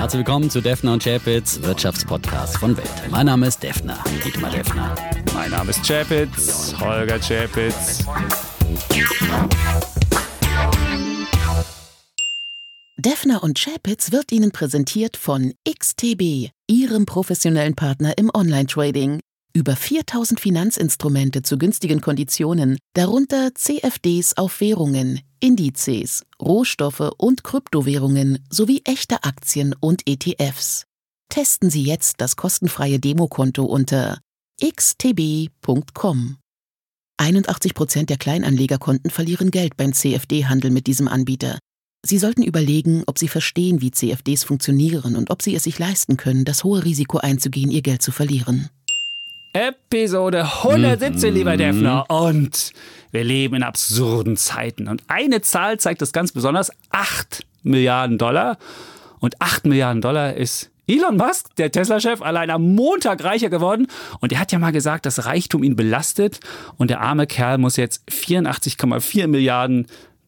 Herzlich willkommen zu Defner und Chapitz, Wirtschaftspodcast von Welt. Mein Name ist Defner, Dietmar Defner. Mein Name ist Chapitz, Holger Chapitz. Defner und Chapitz wird Ihnen präsentiert von XTB, Ihrem professionellen Partner im Online-Trading. Über 4000 Finanzinstrumente zu günstigen Konditionen, darunter CFDs auf Währungen, Indizes, Rohstoffe und Kryptowährungen sowie echte Aktien und ETFs. Testen Sie jetzt das kostenfreie Demokonto unter xtb.com. 81 Prozent der Kleinanlegerkonten verlieren Geld beim CFD-Handel mit diesem Anbieter. Sie sollten überlegen, ob Sie verstehen, wie CFDs funktionieren und ob Sie es sich leisten können, das hohe Risiko einzugehen, Ihr Geld zu verlieren. Episode 117, lieber Defner. Und wir leben in absurden Zeiten. Und eine Zahl zeigt das ganz besonders. 8 Milliarden Dollar. Und 8 Milliarden Dollar ist Elon Musk, der Tesla-Chef, allein am Montag reicher geworden. Und er hat ja mal gesagt, dass Reichtum ihn belastet. Und der arme Kerl muss jetzt 84,4 Milliarden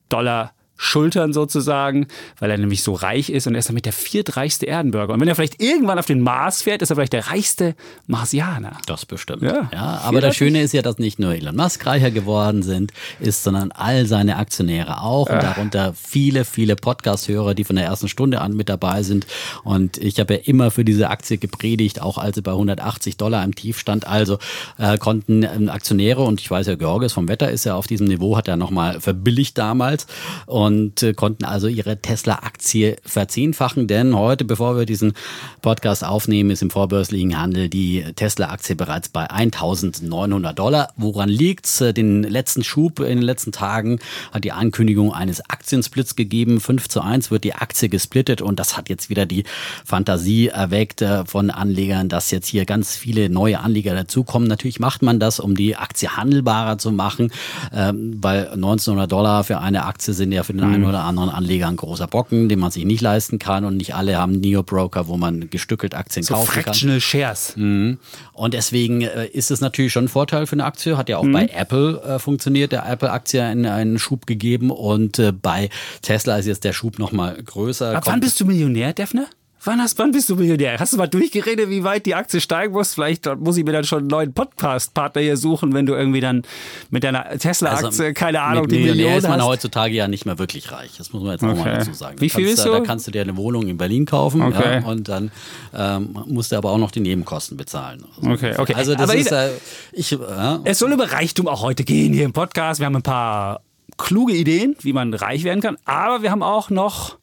Dollar schultern sozusagen, weil er nämlich so reich ist und er ist damit der viertreichste Erdenbürger. Und wenn er vielleicht irgendwann auf den Mars fährt, ist er vielleicht der reichste Marsianer. Das bestimmt. Ja, ja aber das Schöne ist ja, dass nicht nur Elon Musk reicher geworden sind, ist, sondern all seine Aktionäre auch und darunter viele, viele Podcast-Hörer, die von der ersten Stunde an mit dabei sind. Und ich habe ja immer für diese Aktie gepredigt, auch als sie bei 180 Dollar im Tief stand. Also äh, konnten ähm, Aktionäre, und ich weiß ja, Georges vom Wetter ist ja auf diesem Niveau, hat er nochmal verbilligt damals. Und und äh, konnten also ihre Tesla-Aktie verzehnfachen. Denn heute, bevor wir diesen Podcast aufnehmen, ist im vorbörslichen Handel die Tesla-Aktie bereits bei 1900 Dollar. Woran liegt's? Äh, den letzten Schub in den letzten Tagen hat die Ankündigung eines Aktiensplits gegeben. 5 zu 1 wird die Aktie gesplittet und das hat jetzt wieder die Fantasie erweckt äh, von Anlegern, dass jetzt hier ganz viele neue Anleger dazukommen. Natürlich macht man das, um die Aktie handelbarer zu machen, ähm, weil 1900 Dollar für eine Aktie sind ja für den den einen oder anderen Anleger ein großer Brocken, den man sich nicht leisten kann und nicht alle haben Neo-Broker, wo man gestückelt Aktien so kaufen fractional kann. Shares. Mhm. Und deswegen äh, ist es natürlich schon ein Vorteil für eine Aktie. Hat ja auch mhm. bei Apple äh, funktioniert, der Apple-Aktie einen, einen Schub gegeben und äh, bei Tesla ist jetzt der Schub nochmal größer. Ab wann bist du Millionär, Defner? Wann, hast, wann bist du Millionär? Hast du mal durchgeredet, wie weit die Aktie steigen muss? Vielleicht muss ich mir dann schon einen neuen Podcast-Partner hier suchen, wenn du irgendwie dann mit deiner Tesla-Aktie, also, keine Ahnung, die Millionär Million ist man hast. heutzutage ja nicht mehr wirklich reich. Das muss man jetzt okay. auch mal dazu sagen. Wie viel ist du? Da kannst du dir eine Wohnung in Berlin kaufen okay. ja, und dann ähm, musst du aber auch noch die Nebenkosten bezahlen. Also, okay, okay. Also das aber ist, äh, ich, ja. Es soll über Reichtum auch heute gehen hier im Podcast. Wir haben ein paar kluge Ideen, wie man reich werden kann, aber wir haben auch noch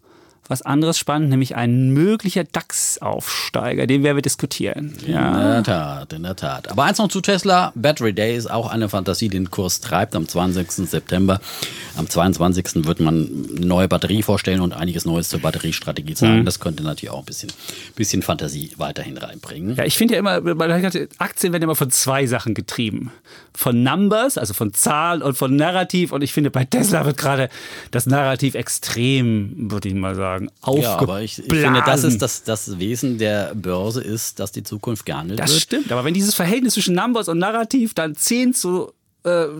was anderes spannend, nämlich ein möglicher DAX-Aufsteiger. Den werden wir diskutieren. Ja. In der Tat, in der Tat. Aber eins noch zu Tesla. Battery Day ist auch eine Fantasie, die den Kurs treibt am 20. September. Am 22. wird man eine neue Batterie vorstellen und einiges Neues zur Batteriestrategie sagen. Mhm. Das könnte natürlich auch ein bisschen, bisschen Fantasie weiterhin reinbringen. Ja, ich finde ja immer, Aktien werden immer von zwei Sachen getrieben. Von Numbers, also von Zahlen und von Narrativ. Und ich finde, bei Tesla wird gerade das Narrativ extrem, würde ich mal sagen sagen, aufgeblasen. Ja, aber ich, ich finde, das ist das, das Wesen der Börse ist, dass die Zukunft gehandelt das wird. Das stimmt, aber wenn dieses Verhältnis zwischen Numbers und Narrativ dann 10 zu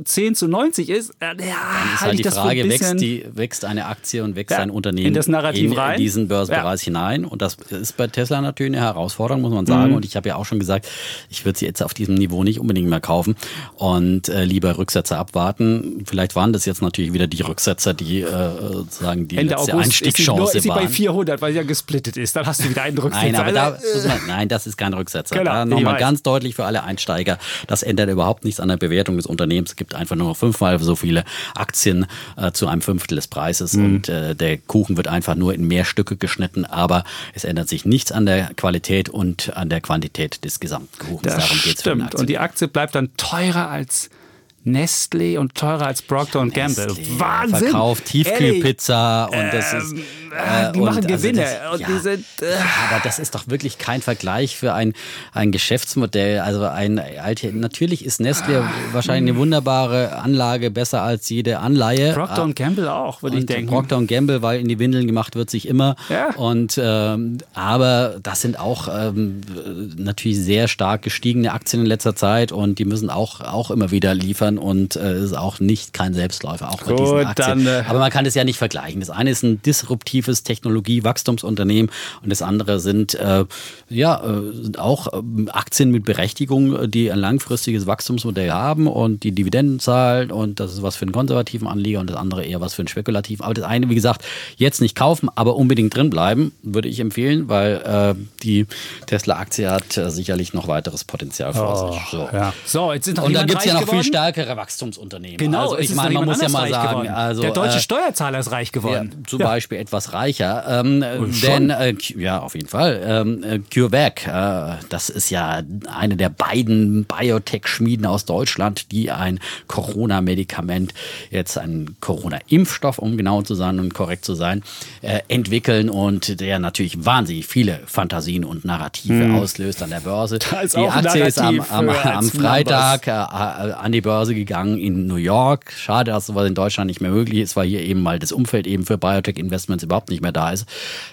10 äh, zu 90 ist, äh, ja, dann ist halt die Frage, wächst, die, wächst eine Aktie und wächst ja, ein Unternehmen in, das Narrativ in rein? diesen Börsenbereich ja. hinein? Und das ist bei Tesla natürlich eine Herausforderung, muss man sagen. Mhm. Und ich habe ja auch schon gesagt, ich würde sie jetzt auf diesem Niveau nicht unbedingt mehr kaufen und äh, lieber Rücksetzer abwarten. Vielleicht waren das jetzt natürlich wieder die Rücksetzer, die äh, sozusagen die Ende letzte August Einstiegschance ist sie, nur, ist sie bei 400, weil sie ja gesplittet ist. Dann hast du wieder einen Rücksetzer. Nein, aber da, man, nein das ist kein Rücksetzer. Genau, da nochmal ganz deutlich für alle Einsteiger, das ändert überhaupt nichts an der Bewertung des Unternehmens. Es gibt einfach nur noch fünfmal so viele Aktien äh, zu einem Fünftel des Preises mhm. und äh, der Kuchen wird einfach nur in mehr Stücke geschnitten, aber es ändert sich nichts an der Qualität und an der Quantität des gesamten Kuchens. Das Darum geht's stimmt. Und die Aktie bleibt dann teurer als Nestle und teurer als Procter ja, Gamble. Wahnsinn! Verkauft Tiefkühlpizza und das ist. Ähm, äh, die machen Gewinne. Also das, ja, sind, äh. aber das ist doch wirklich kein Vergleich für ein, ein Geschäftsmodell. Also ein alte, natürlich ist Nestle ah, wahrscheinlich eine wunderbare Anlage, besser als jede Anleihe. Procter und Gamble auch, würde ich denken. Procter und Gamble, weil in die Windeln gemacht wird sich immer. Ja. Und ähm, aber das sind auch ähm, natürlich sehr stark gestiegene Aktien in letzter Zeit und die müssen auch, auch immer wieder liefern und äh, ist auch nicht kein Selbstläufer, auch bei Gut, diesen Aktien. Dann, äh, aber man kann es ja nicht vergleichen. Das eine ist ein disruptives spekulativ Technologie-Wachstumsunternehmen und das andere sind äh, ja äh, sind auch äh, Aktien mit Berechtigung, die ein langfristiges Wachstumsmodell haben und die Dividenden zahlen und das ist was für einen konservativen Anleger und das andere eher was für einen spekulativen. Aber das eine, wie gesagt, jetzt nicht kaufen, aber unbedingt drin bleiben, würde ich empfehlen, weil äh, die Tesla-Aktie hat äh, sicherlich noch weiteres Potenzial vor Oh, sich. So. ja. so, jetzt sind noch Und da gibt es ja noch viel geworden. stärkere Wachstumsunternehmen. Genau, also ich meine, man muss ja mal sagen, also der deutsche äh, Steuerzahler ist reich ja, geworden. zum Ja. Beispiel etwas reicher. Ähm, denn, äh, ja, auf jeden Fall. Ähm, äh, CureVac, äh, das ist ja eine der beiden Biotech-Schmieden aus Deutschland, die ein Corona-Medikament, jetzt einen Corona-Impfstoff, um genau zu sein und korrekt zu sein, äh, entwickeln und der natürlich wahnsinnig viele Fantasien und Narrative auslöst an der Börse. Hm. Die ein Aktie ist am, am, am Freitag äh, äh, an die Börse gegangen in New York. Schade, dass sowas in Deutschland nicht mehr möglich ist, weil hier eben mal das Umfeld eben für Biotech-Investments überhaupt nicht mehr da ist.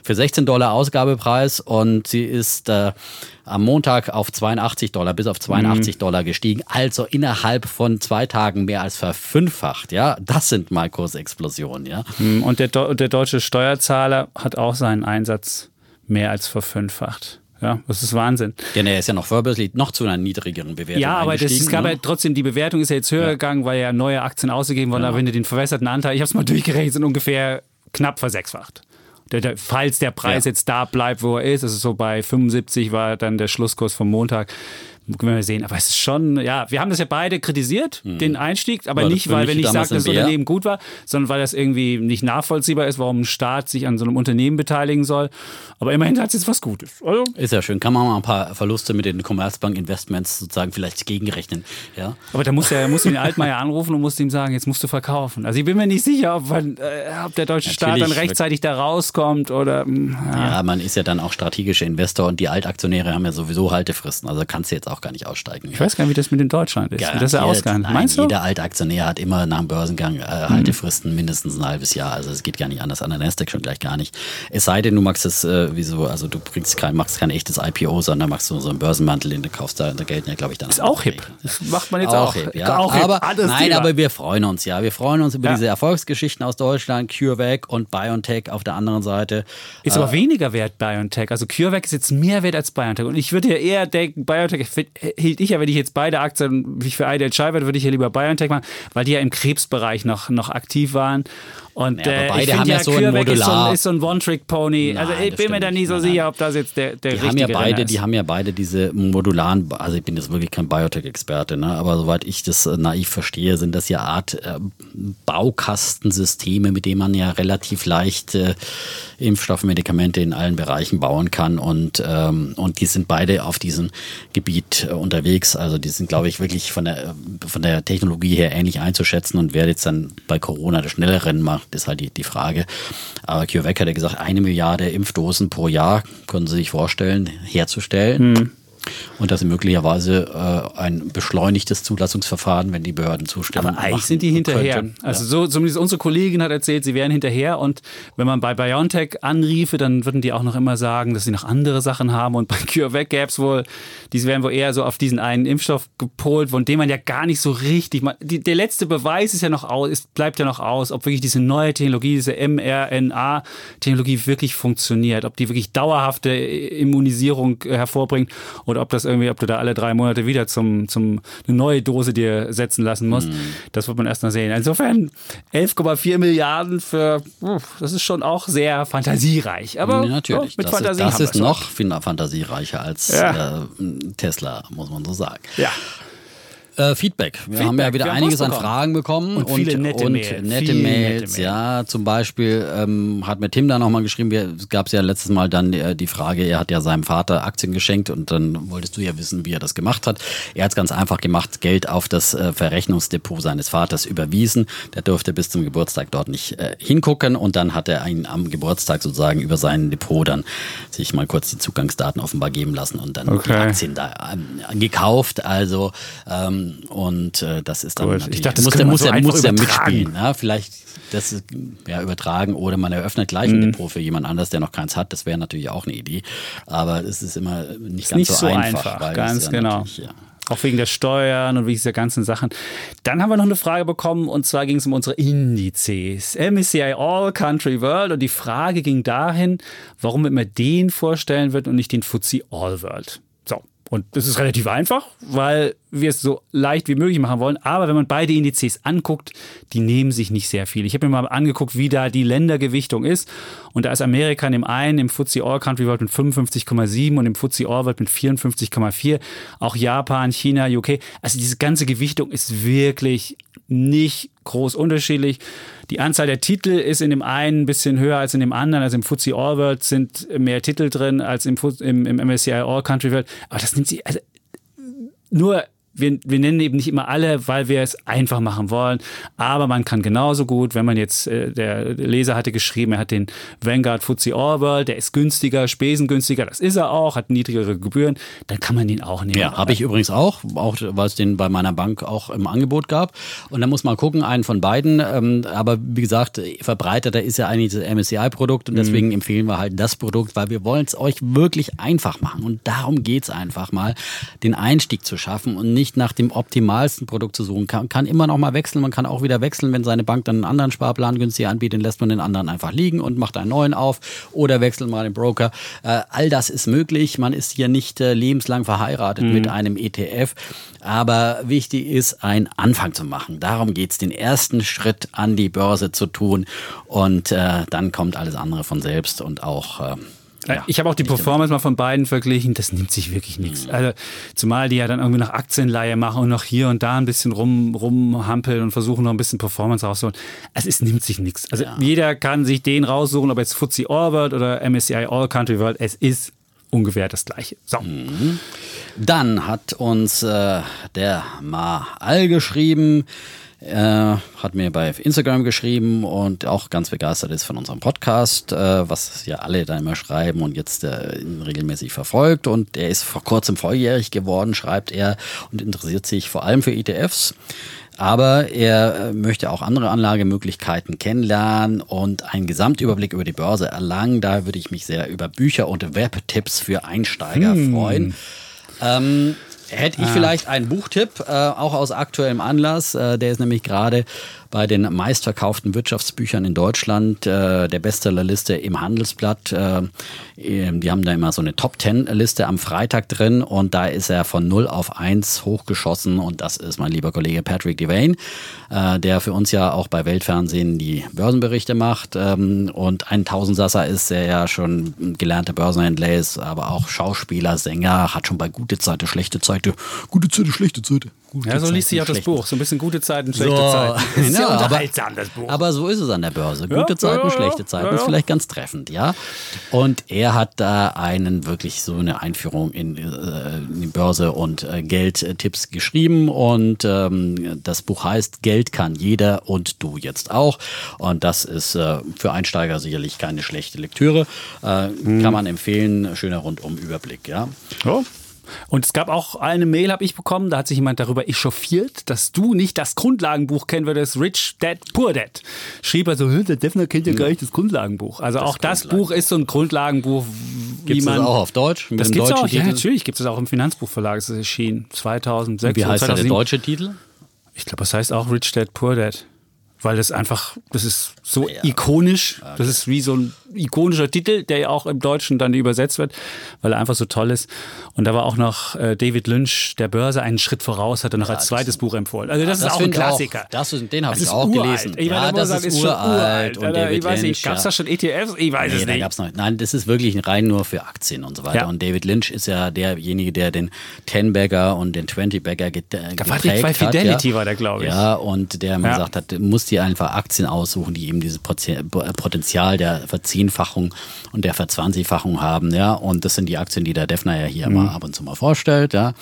Für 16 Dollar Ausgabepreis und sie ist äh, am Montag auf 82 Dollar bis auf 82 Dollar gestiegen. Also innerhalb von zwei Tagen mehr als verfünffacht. Ja, das sind mal Kursexplosionen. Ja. Hm, Und der, der deutsche Steuerzahler hat auch seinen Einsatz mehr als verfünffacht. Ja, das ist Wahnsinn. Denn er ist ja noch vorbörslich noch zu einer niedrigeren Bewertung Ja, aber das, es eingestiegen, gab ne? ja trotzdem, die Bewertung ist ja jetzt höher gegangen, weil ja neue Aktien ausgegeben wurden. Aber wenn du den verwässerten Anteil, ich habe es mal durchgerechnet, sind ungefähr knapp versechsfacht. Der, der, falls der Preis Ja. jetzt da bleibt, wo er ist, das ist so bei 75 war dann der Schlusskurs vom Montag. Können wir sehen. Aber es ist schon, ja, wir haben das ja beide kritisiert, den Einstieg, aber War nicht, weil wir nicht sagen, dass das? Unternehmen gut war, sondern weil das irgendwie nicht nachvollziehbar ist, warum ein Staat sich an so einem Unternehmen beteiligen soll. Aber immerhin hat es jetzt was Gutes. Also, Ist ja schön. Kann man mal ein paar Verluste mit den Commerzbank-Investments sozusagen vielleicht gegenrechnen. Ja. Aber da muss er muss den Altmaier anrufen und muss ihm sagen, jetzt musst du verkaufen. Also ich bin mir nicht sicher, ob, man, äh, ob der deutsche Staat dann Natürlich. rechtzeitig da rauskommt oder. mh, Ja. Ja, man ist ja dann auch strategischer Investor und die Altaktionäre haben ja sowieso Haltefristen. Also kannst du jetzt auch gar nicht aussteigen. Ich weiß gar nicht, wie das mit in Deutschland ist. wie das er Garantiert. ausgehandelt. Nein, Meinst du? Jeder Altaktionär hat immer nach dem Börsengang äh, Haltefristen mindestens ein halbes Jahr. Also es geht gar nicht anders an der Nasdaq schon gleich gar nicht. Es sei denn, du machst es äh, wieso, also du bringst kein, machst kein echtes IPO, sondern machst so, so einen Börsenmantel, den du kaufst, da, da gelten ja, glaube ich, dann Ist auch hip. Das macht man jetzt auch. hip, ja. Auch hip. aber, Anderes nein, Thema. aber wir freuen uns, ja. Wir freuen uns über Ja. diese Erfolgsgeschichten aus Deutschland, CureVac und BioNTech auf der anderen Seite. Ist aber weniger wert BioNTech. Also CureVac ist jetzt mehr wert als BioNTech. Und ich würde ja eher denken, BioNTech hielt ich ja, wenn ich jetzt beide Aktien, wie ich für eine entscheiden würde, würde ich ja lieber BioNTech machen, weil die ja im Krebsbereich noch, noch aktiv waren. Und Ja, äh, beide haben ja, ja so ein CureVac ist so Modular- ein, ist so ein One-Trick-Pony. Also ich bin mir da nie nicht. so Nein, sicher, nein. ob das jetzt der, der Die haben richtige ja beide, ist. die haben ja beide diese modularen, also ich bin jetzt wirklich kein Biotech-Experte, ne? aber soweit ich das äh, naiv verstehe, sind das ja Art äh, Baukastensysteme, mit denen man ja relativ leicht äh, Impfstoffe, Medikamente in allen Bereichen bauen kann und, ähm, und die sind beide auf diesem Gebiet äh, unterwegs. Also die sind, glaube ich, wirklich von der, von der Technologie her ähnlich einzuschätzen und wer jetzt dann bei Corona das schnelle Rennen macht, ist halt die, die Frage. Aber CureVac hat ja gesagt, eine Milliarde Impfdosen pro Jahr können Sie sich vorstellen, herzustellen. Und das ist möglicherweise äh, ein beschleunigtes Zulassungsverfahren, wenn die Behörden zustimmen. Aber eigentlich sind die hinterher. könnten. Also so, zumindest unsere Kollegin hat erzählt, sie wären hinterher und wenn man bei BioNTech anriefe, dann würden die auch noch immer sagen, dass sie noch andere Sachen haben und bei CureVac gäbe es wohl, die wären wohl eher so auf diesen einen Impfstoff gepolt, von dem man ja gar nicht so richtig, man, die, der letzte Beweis ist ja noch aus, ist, bleibt ja noch aus, ob wirklich diese neue Technologie, diese mRNA-Technologie wirklich funktioniert, ob die wirklich dauerhafte Immunisierung hervorbringt oder ob das irgendwie, ob du da alle drei Monate wieder zum, zum eine neue Dose dir setzen lassen musst. Das wird man erst noch sehen. Insofern 11,4 Milliarden für, das ist schon auch sehr fantasiereich. Aber Ja, natürlich. ja, mit das Fantasie ist, das ist noch fantasiereicher als Ja. äh, Tesla, muss man so sagen. Ja. Äh, Feedback. Wir Feedback. haben ja wieder haben einiges an. Fragen bekommen Und viele nette und Mails. nette Mails. nette Mail. Ja, zum Beispiel ähm, hat mir Tim da nochmal geschrieben, wir- es gab ja letztes Mal dann äh, die Frage, er hat ja seinem Vater Aktien geschenkt und dann wolltest du ja wissen, wie er das gemacht hat. Er hat es ganz einfach gemacht, Geld auf das äh, Verrechnungsdepot seines Vaters überwiesen. Der durfte bis zum Geburtstag dort nicht äh, hingucken und dann hat er ihn am Geburtstag sozusagen über sein Depot dann sich mal kurz die Zugangsdaten offenbar geben lassen und dann die Okay. Aktien da ähm, gekauft. Also ähm, und äh, das ist dann Gut. natürlich Ich dachte, das muss der man muss so der muss der mitspielen. Ja, vielleicht das ist, ja übertragen oder man eröffnet gleich ein Depot für jemand anders, der noch keins hat. Das wäre natürlich auch eine Idee. Aber es ist immer nicht ganz nicht so, so einfach. einfach, ganz genau. Ja, Auch wegen der Steuern und wegen dieser ganzen Sachen. Dann haben wir noch eine Frage bekommen und zwar ging es um unsere Indizes. MSCI All Country World und die Frage ging dahin, warum immer den vorstellen wird und nicht den FTSE All World. Und das ist relativ einfach, weil wir es so leicht wie möglich machen wollen. Aber wenn man beide Indizes anguckt, die nehmen sich nicht sehr viel. Ich habe mir mal angeguckt, wie da die Ländergewichtung ist. Und da ist Amerika in dem einen, im FTSE All Country World mit 55,7 und im FTSE All World mit 54,4. Auch Japan, China, UK. Also diese ganze Gewichtung ist wirklich nicht groß unterschiedlich. Die Anzahl der Titel ist in dem einen ein bisschen höher als in dem anderen. Also im FTSE All World sind mehr Titel drin als im, im, im MSCI All Country World. Aber das nimmt sie, also nur wir, wir nennen eben nicht immer alle, weil wir es einfach machen wollen. Aber man kann genauso gut, wenn man jetzt, äh, der Leser hatte geschrieben, er hat den Vanguard All World, der ist günstiger, spesengünstiger, das ist er auch, hat niedrigere Gebühren, dann kann man den auch nehmen. Ja, habe ich übrigens auch, auch weil es den bei meiner Bank auch im Angebot gab. Und dann muss man gucken, einen von beiden. Ähm, aber wie gesagt, verbreiteter ist ja eigentlich das MSCI-Produkt und mhm. deswegen mhm. empfehlen wir halt das Produkt, weil wir wollen es euch wirklich einfach machen. Und darum geht es einfach mal, den Einstieg zu schaffen und nicht nicht nach dem optimalsten Produkt zu suchen. Kann, kann immer noch mal wechseln. Man kann auch wieder wechseln, wenn seine Bank dann einen anderen Sparplan günstiger anbietet, lässt man den anderen einfach liegen und macht einen neuen auf oder wechselt mal den Broker. Äh, all das ist möglich. Man ist hier nicht äh, lebenslang verheiratet mhm. mit einem ETF. Aber wichtig ist, einen Anfang zu machen. Darum geht es, den ersten Schritt an die Börse zu tun. Und äh, dann kommt alles andere von selbst und auch äh, ja, ich habe auch die Performance mal von beiden verglichen, das nimmt sich wirklich nichts. Mhm. Also, zumal die ja dann irgendwie noch Aktienleihe machen und noch hier und da ein bisschen rum, rumhampeln und versuchen noch ein bisschen Performance rauszuholen. Also es nimmt sich nichts. Also ja. jeder kann sich den raussuchen, ob jetzt FTSE All World oder MSCI All Country World. Es ist ungefähr das Gleiche. So. Mhm. Dann hat uns äh, der Ma All geschrieben, er hat mir bei Instagram geschrieben und auch ganz begeistert ist von unserem Podcast, äh, was ja alle da immer schreiben und jetzt äh, regelmäßig verfolgt. Und er ist vor kurzem volljährig geworden, schreibt er, und interessiert sich vor allem für ETFs. Aber er äh, möchte auch andere Anlagemöglichkeiten kennenlernen und einen Gesamtüberblick über die Börse erlangen. Da würde ich mich sehr über Bücher und Webtipps für Einsteiger hm. freuen. Ähm, Hätte ich ah. vielleicht einen Buchtipp, äh, auch aus aktuellem Anlass. Äh, der ist nämlich gerade bei den meistverkauften Wirtschaftsbüchern in Deutschland, äh, der Bestsellerliste im Handelsblatt. Äh, die haben da immer so eine Top-Ten-Liste am Freitag drin und da ist er von 0 auf 1 hochgeschossen und das ist mein lieber Kollege Patrick Devane, äh, der für uns ja auch bei Weltfernsehen die Börsenberichte macht ähm, und ein Tausendsasser ist, der ja schon gelernter Börsenhändler ist, aber auch Schauspieler, Sänger, hat schon bei gute Zeiten, schlechte Zeiten, gute Zeiten, schlechte Zeiten Gute ja, so liest sich auch das Buch. So ein bisschen gute Zeiten, schlechte so, Zeiten. Ist ja, ja unterhaltsam, das Buch. Aber so ist es an der Börse. Gute ja, Zeiten, ja, schlechte Zeiten. Ist vielleicht ganz treffend, ja. Und er hat da einen wirklich so eine Einführung in, äh, in die Börse und äh, Geldtipps geschrieben. Und ähm, das Buch heißt Geld kann jeder und du jetzt auch. Und das ist äh, für Einsteiger sicherlich keine schlechte Lektüre. Äh, hm. Kann man empfehlen. Schöner Rundum-Überblick, ja. Oh. Und es gab auch eine Mail, habe ich bekommen, da hat sich jemand darüber echauffiert, dass du nicht das Grundlagenbuch kennen würdest, Rich Dad, Poor Dad. Schrieb er so, der Defner kennt ja gar nicht das Grundlagenbuch. Also das auch das Buch ist so ein Grundlagenbuch, wie gibt's man... das auch auf Deutsch? das gibt es auch, Titel? ja natürlich gibt es auch im Finanzbuchverlag, es ist erschienen, 2006. Und wie heißt 2007. der deutsche Titel? Ich glaube, es heißt auch Rich Dad, Poor Dad weil das einfach, das ist so ja. ikonisch. Okay. Das ist wie so ein ikonischer Titel, der ja auch im Deutschen dann übersetzt wird, weil er einfach so toll ist. Und da war auch noch äh, David Lynch, der Börse, einen Schritt voraus, hat er noch ja, als zweites Buch empfohlen. Also das, ja, das ist auch ein Klassiker. Auch, das, den habe ich auch uralt. gelesen. Ich meine, ja, das sagen, ist, uralt. Und David ich weiß nicht, gab es da schon ETFs? Ich weiß nee, es nicht. Gab's noch. Nein, das ist wirklich rein nur für Aktien und so weiter. Und David Lynch ist ja derjenige, der den Ten-Bagger und den Twenty-Bagger get, äh, geprägt bei Fidelity war der, glaube ich. Ja, und der mir gesagt hat, muss dir einfach Aktien aussuchen, die eben dieses Potenzial der Verzehnfachung und der Verzwanzigfachung haben, ja. Und das sind die Aktien, die der Defner ja hier mhm. immer ab und zu mal vorstellt, ja.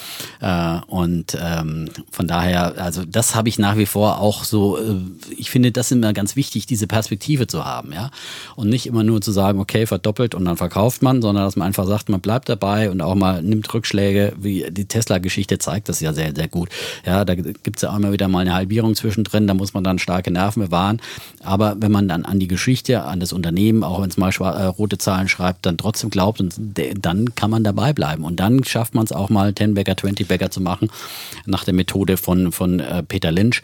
Äh, und ähm, von daher, also das habe ich nach wie vor auch so, äh, ich finde, das ist immer ganz wichtig, diese Perspektive zu haben, ja. Und nicht immer nur zu sagen, okay, verdoppelt und dann verkauft man, sondern dass man einfach sagt, man bleibt dabei und auch mal nimmt Rückschläge, wie die Tesla-Geschichte zeigt das ja sehr, sehr gut. Ja, da gibt es ja auch immer wieder mal eine Halbierung zwischendrin, da muss man dann starke Nerven bewahren. Aber wenn man dann an die Geschichte, an das Unternehmen, auch wenn es mal äh, rote Zahlen schreibt, dann trotzdem glaubt, und dann kann man dabei bleiben. Und dann schafft man es auch mal 10 Bagger, 20 Bagger zu machen, nach der Methode von, von äh, Peter Lynch.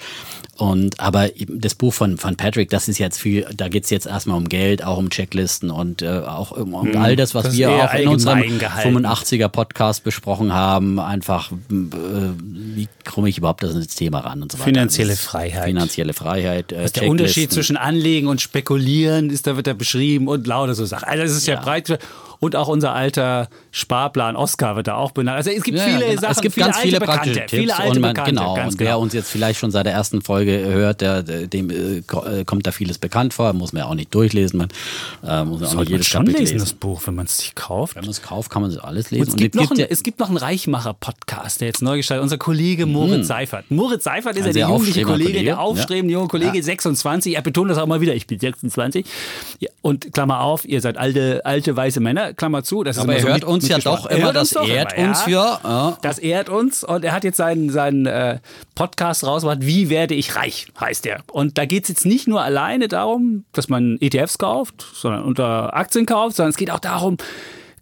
Und aber das Buch von, von Patrick, das ist jetzt viel, da geht es jetzt erstmal um Geld, auch um Checklisten und äh, auch um, um all das, was das wir auch in unserem gehalten. 85er Podcast besprochen haben. Einfach, äh, wie komme ich überhaupt das ins Thema ran und so weiter. Finanzielle Freiheit. Finanzielle Freiheit. Äh, der Unterschied zwischen Anlegen und Spekulieren ist, da wird er beschrieben und lauter so Sachen. Also es ist ja, ja breit und auch unser alter Sparplan Oscar wird da auch benannt. Also es gibt ja, viele genau. Sachen, es gibt viele ganz viele praktische Bekannte, Tipps viele alte und man, Bekannte, genau, und wer genau. uns jetzt vielleicht schon seit der ersten Folge hört, der, dem äh, äh, kommt da vieles bekannt vor, muss man ja auch nicht durchlesen. Man äh, muss auch jedes schon Kapitel lesen, das Buch, wenn man es sich kauft. Wenn man es kauft, kann man es alles lesen. Und es, gibt, und noch ein, es gibt noch einen Reichmacher-Podcast, der jetzt neu gestartet Unser Kollege mhm. Moritz hm. Seifert. Moritz Seifert ist ja der jugendliche Kollege, Kollege, der aufstrebende ja. junge Kollege, ja. 26. Er betont das auch mal wieder, ich bin 26. Und Klammer auf, ihr seid alte, alte weiße Männer, Klammer zu. Das ist aber er hört uns ja doch immer, das ehrt uns ja. ja. Das ehrt uns und er hat jetzt seinen, seinen äh, Podcast rausgebracht, Wie werde ich reich, heißt er. Und da geht es jetzt nicht nur alleine darum, dass man ETFs kauft, sondern unter Aktien kauft, sondern es geht auch darum,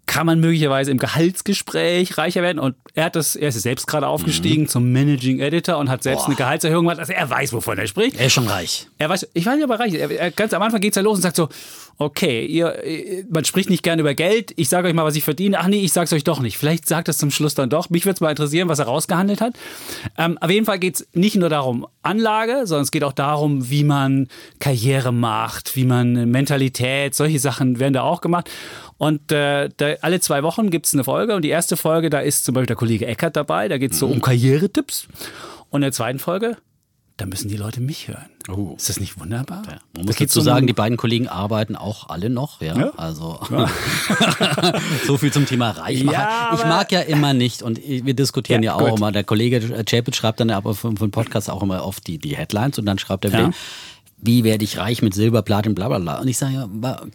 kann man möglicherweise im Gehaltsgespräch reicher werden. Und er hat das, er ist selbst gerade aufgestiegen mhm. zum Managing Editor und hat selbst Boah. eine Gehaltserhöhung gemacht. Also er weiß, wovon er spricht. Er ist schon reich. Er weiß, ich weiß nicht, ob er reich ist. Er, er, ganz am Anfang geht es ja los und sagt so, okay, ihr, man spricht nicht gerne über Geld. Ich sage euch mal, was ich verdiene. Ach nee, ich sage es euch doch nicht. Vielleicht sagt es zum Schluss dann doch. Mich würde es mal interessieren, was er rausgehandelt hat. Ähm, auf jeden Fall geht es nicht nur darum, Anlage, sondern es geht auch darum, wie man Karriere macht, wie man Mentalität, solche Sachen werden da auch gemacht. Und äh, da, alle zwei Wochen gibt es eine Folge und die erste Folge, da ist zum Beispiel der Kollege Eckert dabei, da geht es so um mhm. Karrieretipps. Und in der zweiten Folge, da müssen die Leute mich hören. Oh. Ist das nicht wunderbar? Ja. Man muss dazu sagen, die beiden Kollegen arbeiten auch alle noch, ja. ja. Also ja. so viel zum Thema Reichmacher. Ja, ich mag ja immer nicht und wir diskutieren ja, auch gut. immer. Der Kollege Chapitz schreibt dann aber vom, vom Podcast auch immer oft die, die Headlines und dann schreibt er wieder, wie werde ich reich mit Silber, Platin, bla bla bla. Und ich sage,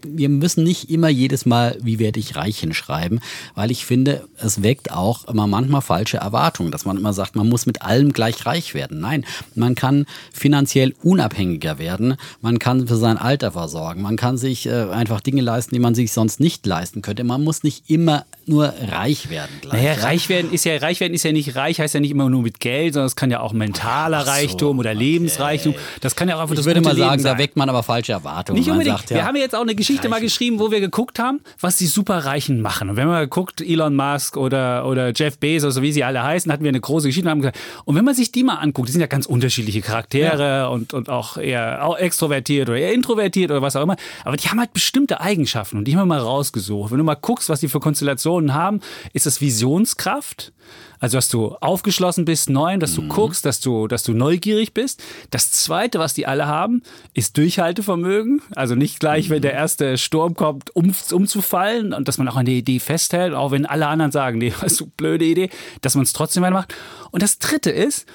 wir müssen nicht immer jedes Mal, wie werde ich reich hinschreiben, weil ich finde, es weckt auch immer manchmal falsche Erwartungen, dass man immer sagt, man muss mit allem gleich reich werden. Nein, man kann finanziell unabhängiger werden, man kann für sein Alter versorgen, man kann sich äh, einfach Dinge leisten, die man sich sonst nicht leisten könnte. Man muss nicht immer nur reich werden. Gleich, naja, ja? reich werden ist ja, reich werden ist ja nicht reich, heißt ja nicht immer nur mit Geld, sondern es kann ja auch mentaler so, Reichtum oder Lebensreichtum. Das kann ja auch einfach das würde mal sagen, da weckt man aber falsche Erwartungen. Nicht unbedingt. Sagt, ja, wir haben jetzt auch eine Geschichte Reichen. mal geschrieben, wo wir geguckt haben, was die Superreichen machen. Und wenn man guckt, Elon Musk oder, oder Jeff Bezos, wie sie alle heißen, hatten wir eine große Geschichte. Und, haben gesagt, und wenn man sich die mal anguckt, die sind ja ganz unterschiedliche Charaktere ja. und, und auch eher auch extrovertiert oder eher introvertiert oder was auch immer. Aber die haben halt bestimmte Eigenschaften und die haben wir mal rausgesucht. Wenn du mal guckst, was die für Konstellationen haben, ist das Visionskraft. Also, dass du aufgeschlossen bist, neu, dass du mhm. guckst, dass du, dass du neugierig bist. Das zweite, was die alle haben, ist Durchhaltevermögen. Also nicht gleich, mhm. wenn der erste Sturm kommt, um, umzufallen und dass man auch an der Idee festhält, auch wenn alle anderen sagen, nee, was du blöde Idee, dass man es trotzdem macht. Und das dritte ist,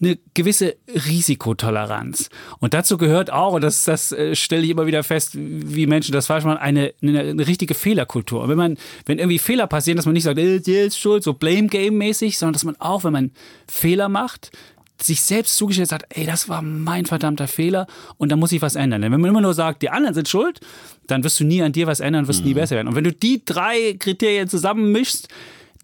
eine gewisse Risikotoleranz. Und dazu gehört auch, und das, das äh, stelle ich immer wieder fest, wie Menschen das falsch machen, eine, eine, eine, richtige Fehlerkultur. Und wenn man, wenn irgendwie Fehler passieren, dass man nicht sagt, äh, der ist schuld, so Blame Game mäßig, sondern dass man auch, wenn man Fehler macht, sich selbst zugestellt hat, ey, das war mein verdammter Fehler und da muss ich was ändern. Denn wenn man immer nur sagt, die anderen sind schuld, dann wirst du nie an dir was ändern, wirst mhm. nie besser werden. Und wenn du die drei Kriterien zusammenmischst,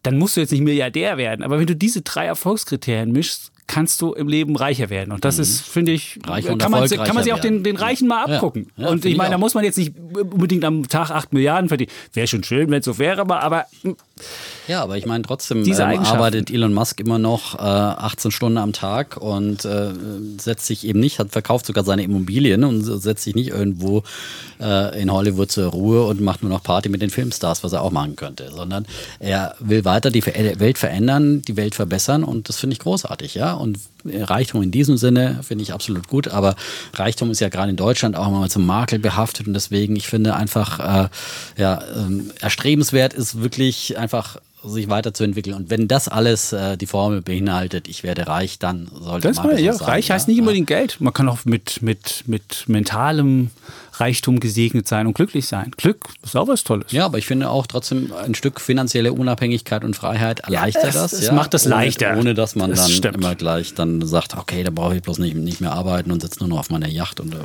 dann musst du jetzt nicht Milliardär werden. Aber wenn du diese drei Erfolgskriterien mischst, kannst du im Leben reicher werden. Und das mhm. ist, finde ich, Reich kann, man, kann man sich auch den, den Reichen mal abgucken. Ja, ja, und ich meine, da muss man jetzt nicht unbedingt am Tag 8 Milliarden verdienen. Wäre schon schön, wenn es so wäre, aber, aber ja, aber ich meine, trotzdem ähm, arbeitet Elon Musk immer noch äh, 18 Stunden am Tag und äh, setzt sich eben nicht, hat verkauft sogar seine Immobilien und setzt sich nicht irgendwo äh, in Hollywood zur Ruhe und macht nur noch Party mit den Filmstars, was er auch machen könnte, sondern er will weiter die Welt verändern, die Welt verbessern und das finde ich großartig, ja. Und Reichtum in diesem Sinne finde ich absolut gut, aber Reichtum ist ja gerade in Deutschland auch immer zum Makel behaftet und deswegen, ich finde einfach, äh, ja, äh, erstrebenswert ist wirklich einfach sich weiterzuentwickeln. Und wenn das alles äh, die Formel beinhaltet, ich werde reich, dann sollte Das man mal, das ja, sagen, reich heißt nicht unbedingt Geld. Man kann auch mit, mit, mit mentalem Reichtum gesegnet sein und glücklich sein. Glück ist auch was Tolles. Ja, aber ich finde auch trotzdem ein Stück finanzielle Unabhängigkeit und Freiheit erleichtert es- das. es ja, macht das ohne, leichter. Ohne dass man Das dann stimmt. immer gleich dann sagt, okay, da brauche ich bloß nicht, nicht mehr arbeiten und sitze nur noch auf meiner Yacht und äh,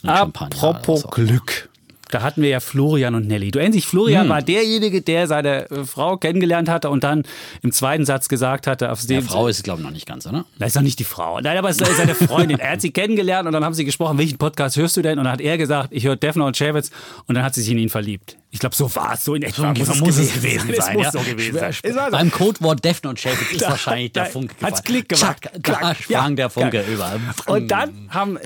trinke Champagner. Apropos oder so. Glück. Da hatten wir ja Florian und Nelly. Du erinnerst dich, Florian war derjenige, der seine äh, Frau kennengelernt hatte und dann im zweiten Satz gesagt hatte, auf dem Frau ist es, glaube ich, noch nicht ganz, oder? Das ist doch nicht die Frau. Nein, aber es ist seine Freundin. er hat sie kennengelernt und dann haben sie gesprochen, welchen Podcast hörst du denn? Und dann hat er gesagt, ich höre Defner und Schäwitz und dann hat sie sich in ihn verliebt. Ich glaube, so war es, so in etwa. So muss es gewesen Es sein, muss ja. so gewesen sein. Schwer- Es war so. Beim Codewort Defner und Schäfer ist wahrscheinlich der Funke hat's gefallen. Klick gemacht. Zack, Klack. Da sprang Ja, der Funke geil. über. Und dann haben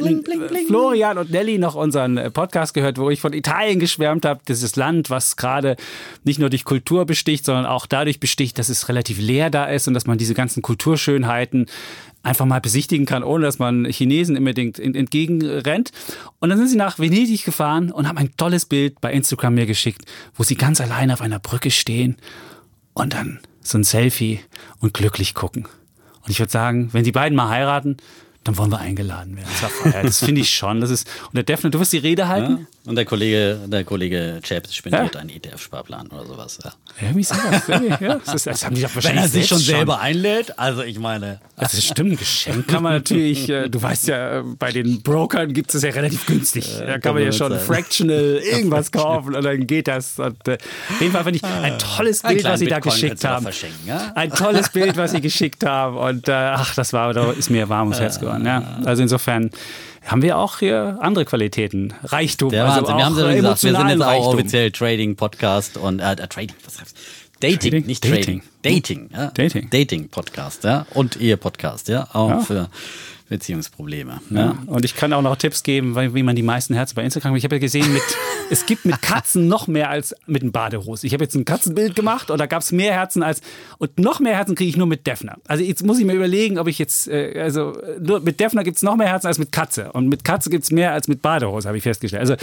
Florian und Nelly noch unseren äh, Podcast gehört, wo ich von Italien geschwärmt habe. Dieses Land, was gerade nicht nur durch Kultur besticht, sondern auch dadurch besticht, dass es relativ leer da ist und dass man diese ganzen Kulturschönheiten einfach mal besichtigen kann, ohne dass man Chinesen unbedingt en- entgegenrennt. Und dann sind sie nach Venedig gefahren und haben ein tolles Bild bei Instagram mir geschickt, wo sie ganz alleine auf einer Brücke stehen und dann so ein Selfie und glücklich gucken. Und ich würde sagen, wenn die beiden mal heiraten, dann wollen wir eingeladen werden. Das, das finde ich schon. Das ist, und der Defner, du wirst die Rede halten? Ja? Und der Kollege, der Kollege Chaps spendiert Ja. einen ETF-Sparplan oder sowas. Ja. Irgendwie sowas. Irgendwie, ja. Das, ist, das haben die doch Wenn wahrscheinlich er sich schon selber einlädt, also ich meine. Also das stimmt, ein Geschenk kann man natürlich, äh, du weißt ja, äh, bei den Brokern gibt es ja relativ günstig. Da kann man ja schon sein. fractional irgendwas kaufen und dann geht das. Und, äh, auf jeden Fall finde ich ein tolles Einen Bild, was kleinen sie da geschickt haben. ja? Ein tolles Bild, was sie geschickt haben. Und äh, ach, das war, da ist mir warm ums Herz geworden. Ja. Also insofern haben wir auch hier andere Qualitäten. Reichtum. Der also Wahnsinn. Wir haben ja gesagt, wir sind jetzt auch Reichtum. offiziell Trading-Podcast und äh, äh, Trading, was heißt Dating, Trading? nicht Dating. Trading. Dating, ja. Dating. Dating-Podcast, ja. Und Ehe-Podcast, ja. Auch Ja. für Beziehungsprobleme. Ja. Ja. Und ich kann auch noch Tipps geben, wie man die meisten Herzen bei Instagram. Ich habe ja gesehen, mit, es gibt mit Katzen noch mehr als mit einem Badehose. Ich habe jetzt ein Katzenbild gemacht und da gab es mehr Herzen als und noch mehr Herzen kriege ich nur mit Defner. Also jetzt muss ich mir überlegen, ob ich jetzt äh, also nur mit Defner gibt es noch mehr Herzen als mit Katze und mit Katze gibt es mehr als mit Badehose, habe ich festgestellt. Also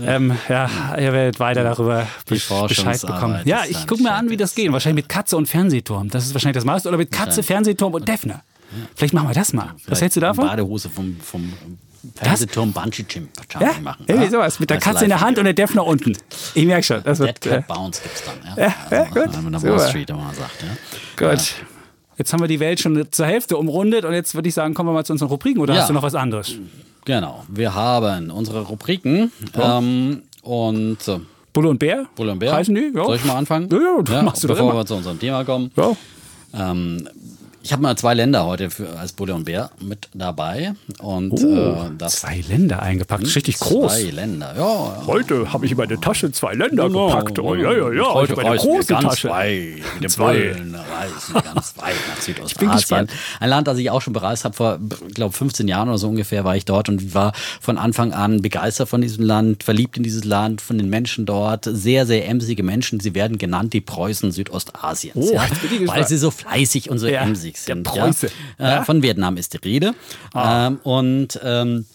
ähm, ja, ihr werdet weiter darüber Bescheid bekommen. Ja, ich gucke mir an, wie das geht. Wahrscheinlich mit Katze und Fernsehturm. Das ist wahrscheinlich das meiste. Oder mit Katze, Fernsehturm und Defner. Vielleicht machen wir das mal. Was hältst du davon? Badehose vom, vom Fernsehturm Bungee Jump Ja, machen. irgendwie ja? sowas. Mit der Katze in der Hand und der Defner unten. Ich merke schon. Das Dead wird, äh, Cat Bounce gibt's dann, ja. Ja, ja, also, gut. was man. Wall Street immer sagt, ja. gut. Jetzt haben wir die Welt schon zur Hälfte umrundet und jetzt würde ich sagen, kommen wir mal zu unseren Rubriken oder Ja. hast du noch was anderes? Genau. Wir haben unsere Rubriken ähm, und äh, Bulle und Bär? Bulle und Bär. Heißen die? Ja. Soll ich mal anfangen? Ja, ja, das machst du Bevor wir zu unserem Thema kommen. Ja. Ähm, ich habe mal zwei Länder heute für, als Bulle und Bär mit dabei. Und Oh, äh, Zwei Länder eingepackt. Ist richtig groß. Zwei Länder, ja. ja. Heute habe ich in meine Tasche zwei Länder Genau. gepackt. Oh, ja, ja, ja. Heute meine große ganz Tasche. weit mit dem Zwei. Bullen reisen ganz weit nach Südostasien. Ein Land, das ich auch schon bereist habe, vor, ich glaube, 15 Jahren oder so ungefähr war ich dort und war von Anfang an begeistert von diesem Land, verliebt in dieses Land, von den Menschen dort. Sehr, sehr emsige Menschen. Sie werden genannt die Preußen Südostasiens. Oh, ja, weil sie so fleißig und so Ja, emsig der sind. Preuße. Ja. Äh, von Vietnam ist die Rede. Ähm, und ähm,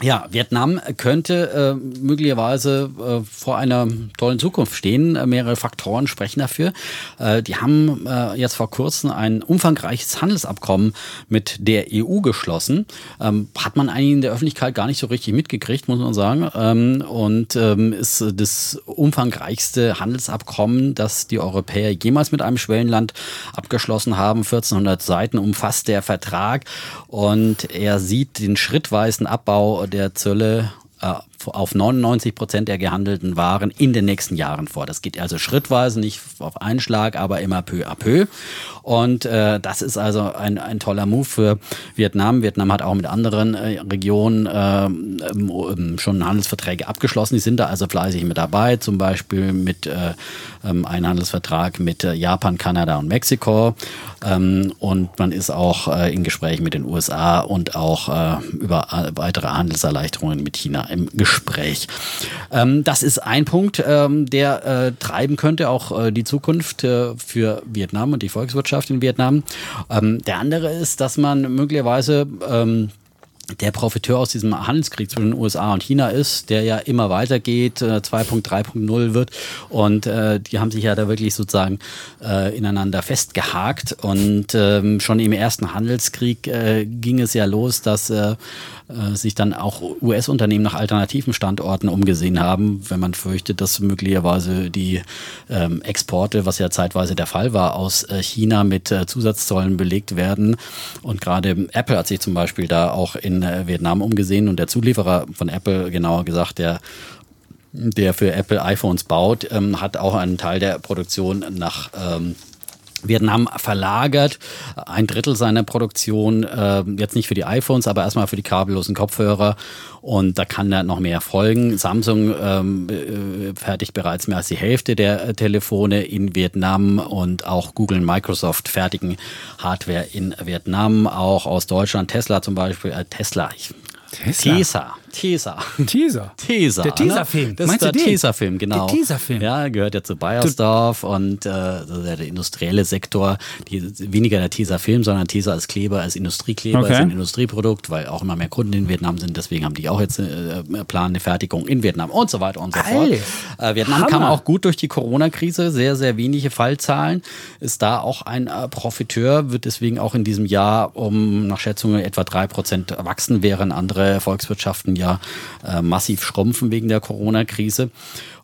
ja, Vietnam könnte äh, möglicherweise äh, vor einer tollen Zukunft stehen. Äh, mehrere Faktoren sprechen dafür. Äh, die haben äh, jetzt vor kurzem ein umfangreiches Handelsabkommen mit der EU geschlossen. Ähm, hat man eigentlich in der Öffentlichkeit gar nicht so richtig mitgekriegt, muss man sagen. Ähm, und ähm, ist das umfangreichste Handelsabkommen, das die Europäer jemals mit einem Schwellenland abgeschlossen haben. 1400 Seiten umfasst der Vertrag und er sieht den schrittweisen Abbau der Zölle äh, auf 99 Prozent der gehandelten Waren in den nächsten Jahren vor. Das geht also schrittweise, nicht auf einen Schlag, aber immer peu à peu. Und äh, das ist also ein, ein toller Move für Vietnam. Vietnam hat auch mit anderen äh, Regionen ähm, schon Handelsverträge abgeschlossen. Die sind da also fleißig mit dabei, zum Beispiel mit äh, ähm, einem Handelsvertrag mit äh, Japan, Kanada und Mexiko. Ähm, und man ist auch äh, in Gesprächen mit den USA und auch äh, über äh, weitere Handelserleichterungen mit China im Gespräch. Ähm, das ist ein Punkt, ähm, der äh, treiben könnte auch äh, die Zukunft äh, für Vietnam und die Volkswirtschaft in Vietnam. Ähm, der andere ist, dass man möglicherweise ähm, der Profiteur aus diesem Handelskrieg zwischen den USA und China ist, der ja immer weitergeht, 2.3.0 äh, wird. Und äh, die haben sich ja da wirklich sozusagen äh, ineinander festgehakt. Und ähm, schon im ersten Handelskrieg äh, ging es ja los, dass äh, äh, sich dann auch US-Unternehmen nach alternativen Standorten umgesehen haben, wenn man fürchtet, dass möglicherweise die ähm, Exporte, was ja zeitweise der Fall war, aus China mit Zusatzzollen belegt werden. Und gerade Apple hat sich zum Beispiel da auch in äh, Vietnam umgesehen und der Zulieferer von Apple, genauer gesagt, der der für Apple iPhones baut, ähm, hat auch einen Teil der Produktion nach ähm, Vietnam verlagert ein Drittel seiner Produktion, äh, jetzt nicht für die iPhones, aber erstmal für die kabellosen Kopfhörer. Und da kann da noch mehr folgen. Samsung ähm, äh, fertigt bereits mehr als die Hälfte der Telefone in Vietnam und auch Google und Microsoft fertigen Hardware in Vietnam, auch aus Deutschland. Tesla zum Beispiel, äh, Tesla, ich Tesla? Tesa. Tesa. Teaser. Tesa. Der Tesafilm. Ne? Das Meinst ist der? Tesafilm, genau. Der Tesafilm. Ja, gehört ja zu Bayersdorf und äh, der industrielle Sektor. Die, weniger der Tesafilm, sondern Tesa als Kleber, als Industriekleber, Okay. als ein Industrieprodukt, weil auch immer mehr Kunden in Vietnam sind. Deswegen haben die auch jetzt äh, planen eine Fertigung in Vietnam und so weiter und so fort. Äh, Vietnam Hammer. kam auch gut durch die Corona-Krise, sehr, sehr wenige Fallzahlen. Ist da auch ein äh, Profiteur, wird deswegen auch in diesem Jahr um nach Schätzungen etwa drei Prozent wachsen, während andere Volkswirtschaften ja äh, massiv schrumpfen wegen der Corona-Krise.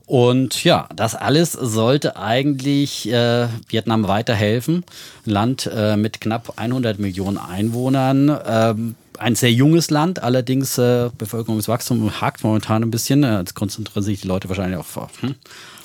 Und ja, das alles sollte eigentlich äh, Vietnam weiterhelfen. Ein Land äh, mit knapp 100 Millionen Einwohnern. Ähm, ein sehr junges Land, allerdings äh, Bevölkerungswachstum hakt momentan ein bisschen. Äh, Jetzt konzentrieren sich die Leute wahrscheinlich auf, auf, hm,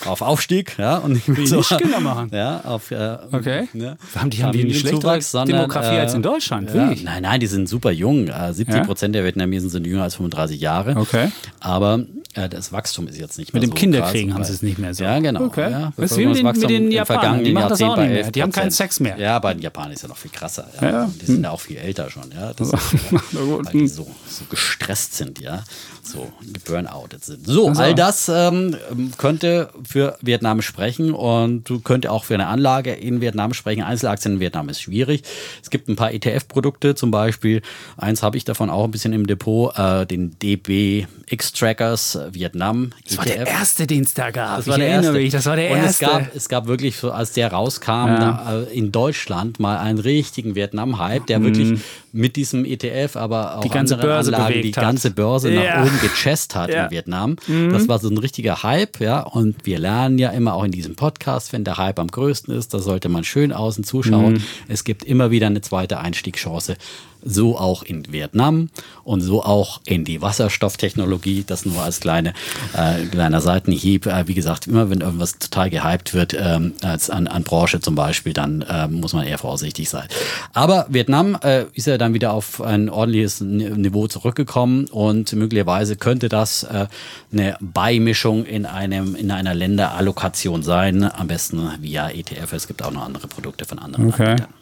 auf Aufstieg, ja, und nicht mehr nicht Kinder machen. Ja, auf äh, Okay. Ne, Haben die- haben die eine schlechtere Familienzuwachs, sondern, Demografie als in Deutschland? Ja, nein, nein, die sind super jung. Äh, 70 Ja? Prozent der Vietnamesen sind jünger als 35 Jahre. Okay. Aber äh, das Wachstum ist jetzt nicht mehr Mit dem so Kinderkriegen haben sie es nicht mehr so. Ja, genau. Okay. Ja, Das ist wie mit den- mit den Japanern. Die machen das auch nicht mehr. Die haben 11%. keinen Sex mehr. Ja, bei den Japanern ist ja noch viel krasser. Ja. Die sind ja auch viel älter schon. Ja. Das ist, Gut. weil die so, so gestresst sind, ja, so geburnoutet sind. So, Also. all das ähm, könnte für Vietnam sprechen und du könnte auch für eine Anlage in Vietnam sprechen. Einzelaktien in Vietnam ist schwierig. Es gibt ein paar ETF-Produkte, zum Beispiel, eins habe ich davon auch ein bisschen im Depot, äh, den DB X-Trackers äh, Vietnam Das war der erste, den es da gab. das ich war der erinnere erste. mich, das war der und erste. es gab, es gab wirklich, so, als der rauskam, Ja. da, äh, in Deutschland mal einen richtigen Vietnam-Hype, der wirklich mit diesem ETF, aber auch Mhm. Die ganze anderen Börse Anlagen, die hat. ganze Börse Ja. nach oben gechest hat Ja. Mhm. in Vietnam. Das war so ein richtiger Hype, ja. Und wir lernen ja immer auch in diesem Podcast, wenn der Hype am größten ist, da sollte man schön außen zuschauen. Mhm. Es gibt immer wieder eine zweite Einstiegschance. So auch in Vietnam und so auch in die Wasserstofftechnologie. Das nur als kleine, äh, kleiner Seitenhieb. Äh, wie gesagt, immer wenn irgendwas total gehypt wird, ähm, als an, an Branche zum Beispiel, dann ähm, muss man eher vorsichtig sein. Aber Vietnam äh, ist ja dann wieder auf ein ordentliches Niveau zurückgekommen und möglicherweise könnte das äh, eine Beimischung in einem in einer Länderallokation sein. Am besten via ETF. Es gibt auch noch andere Produkte von anderen Okay. Anbietern.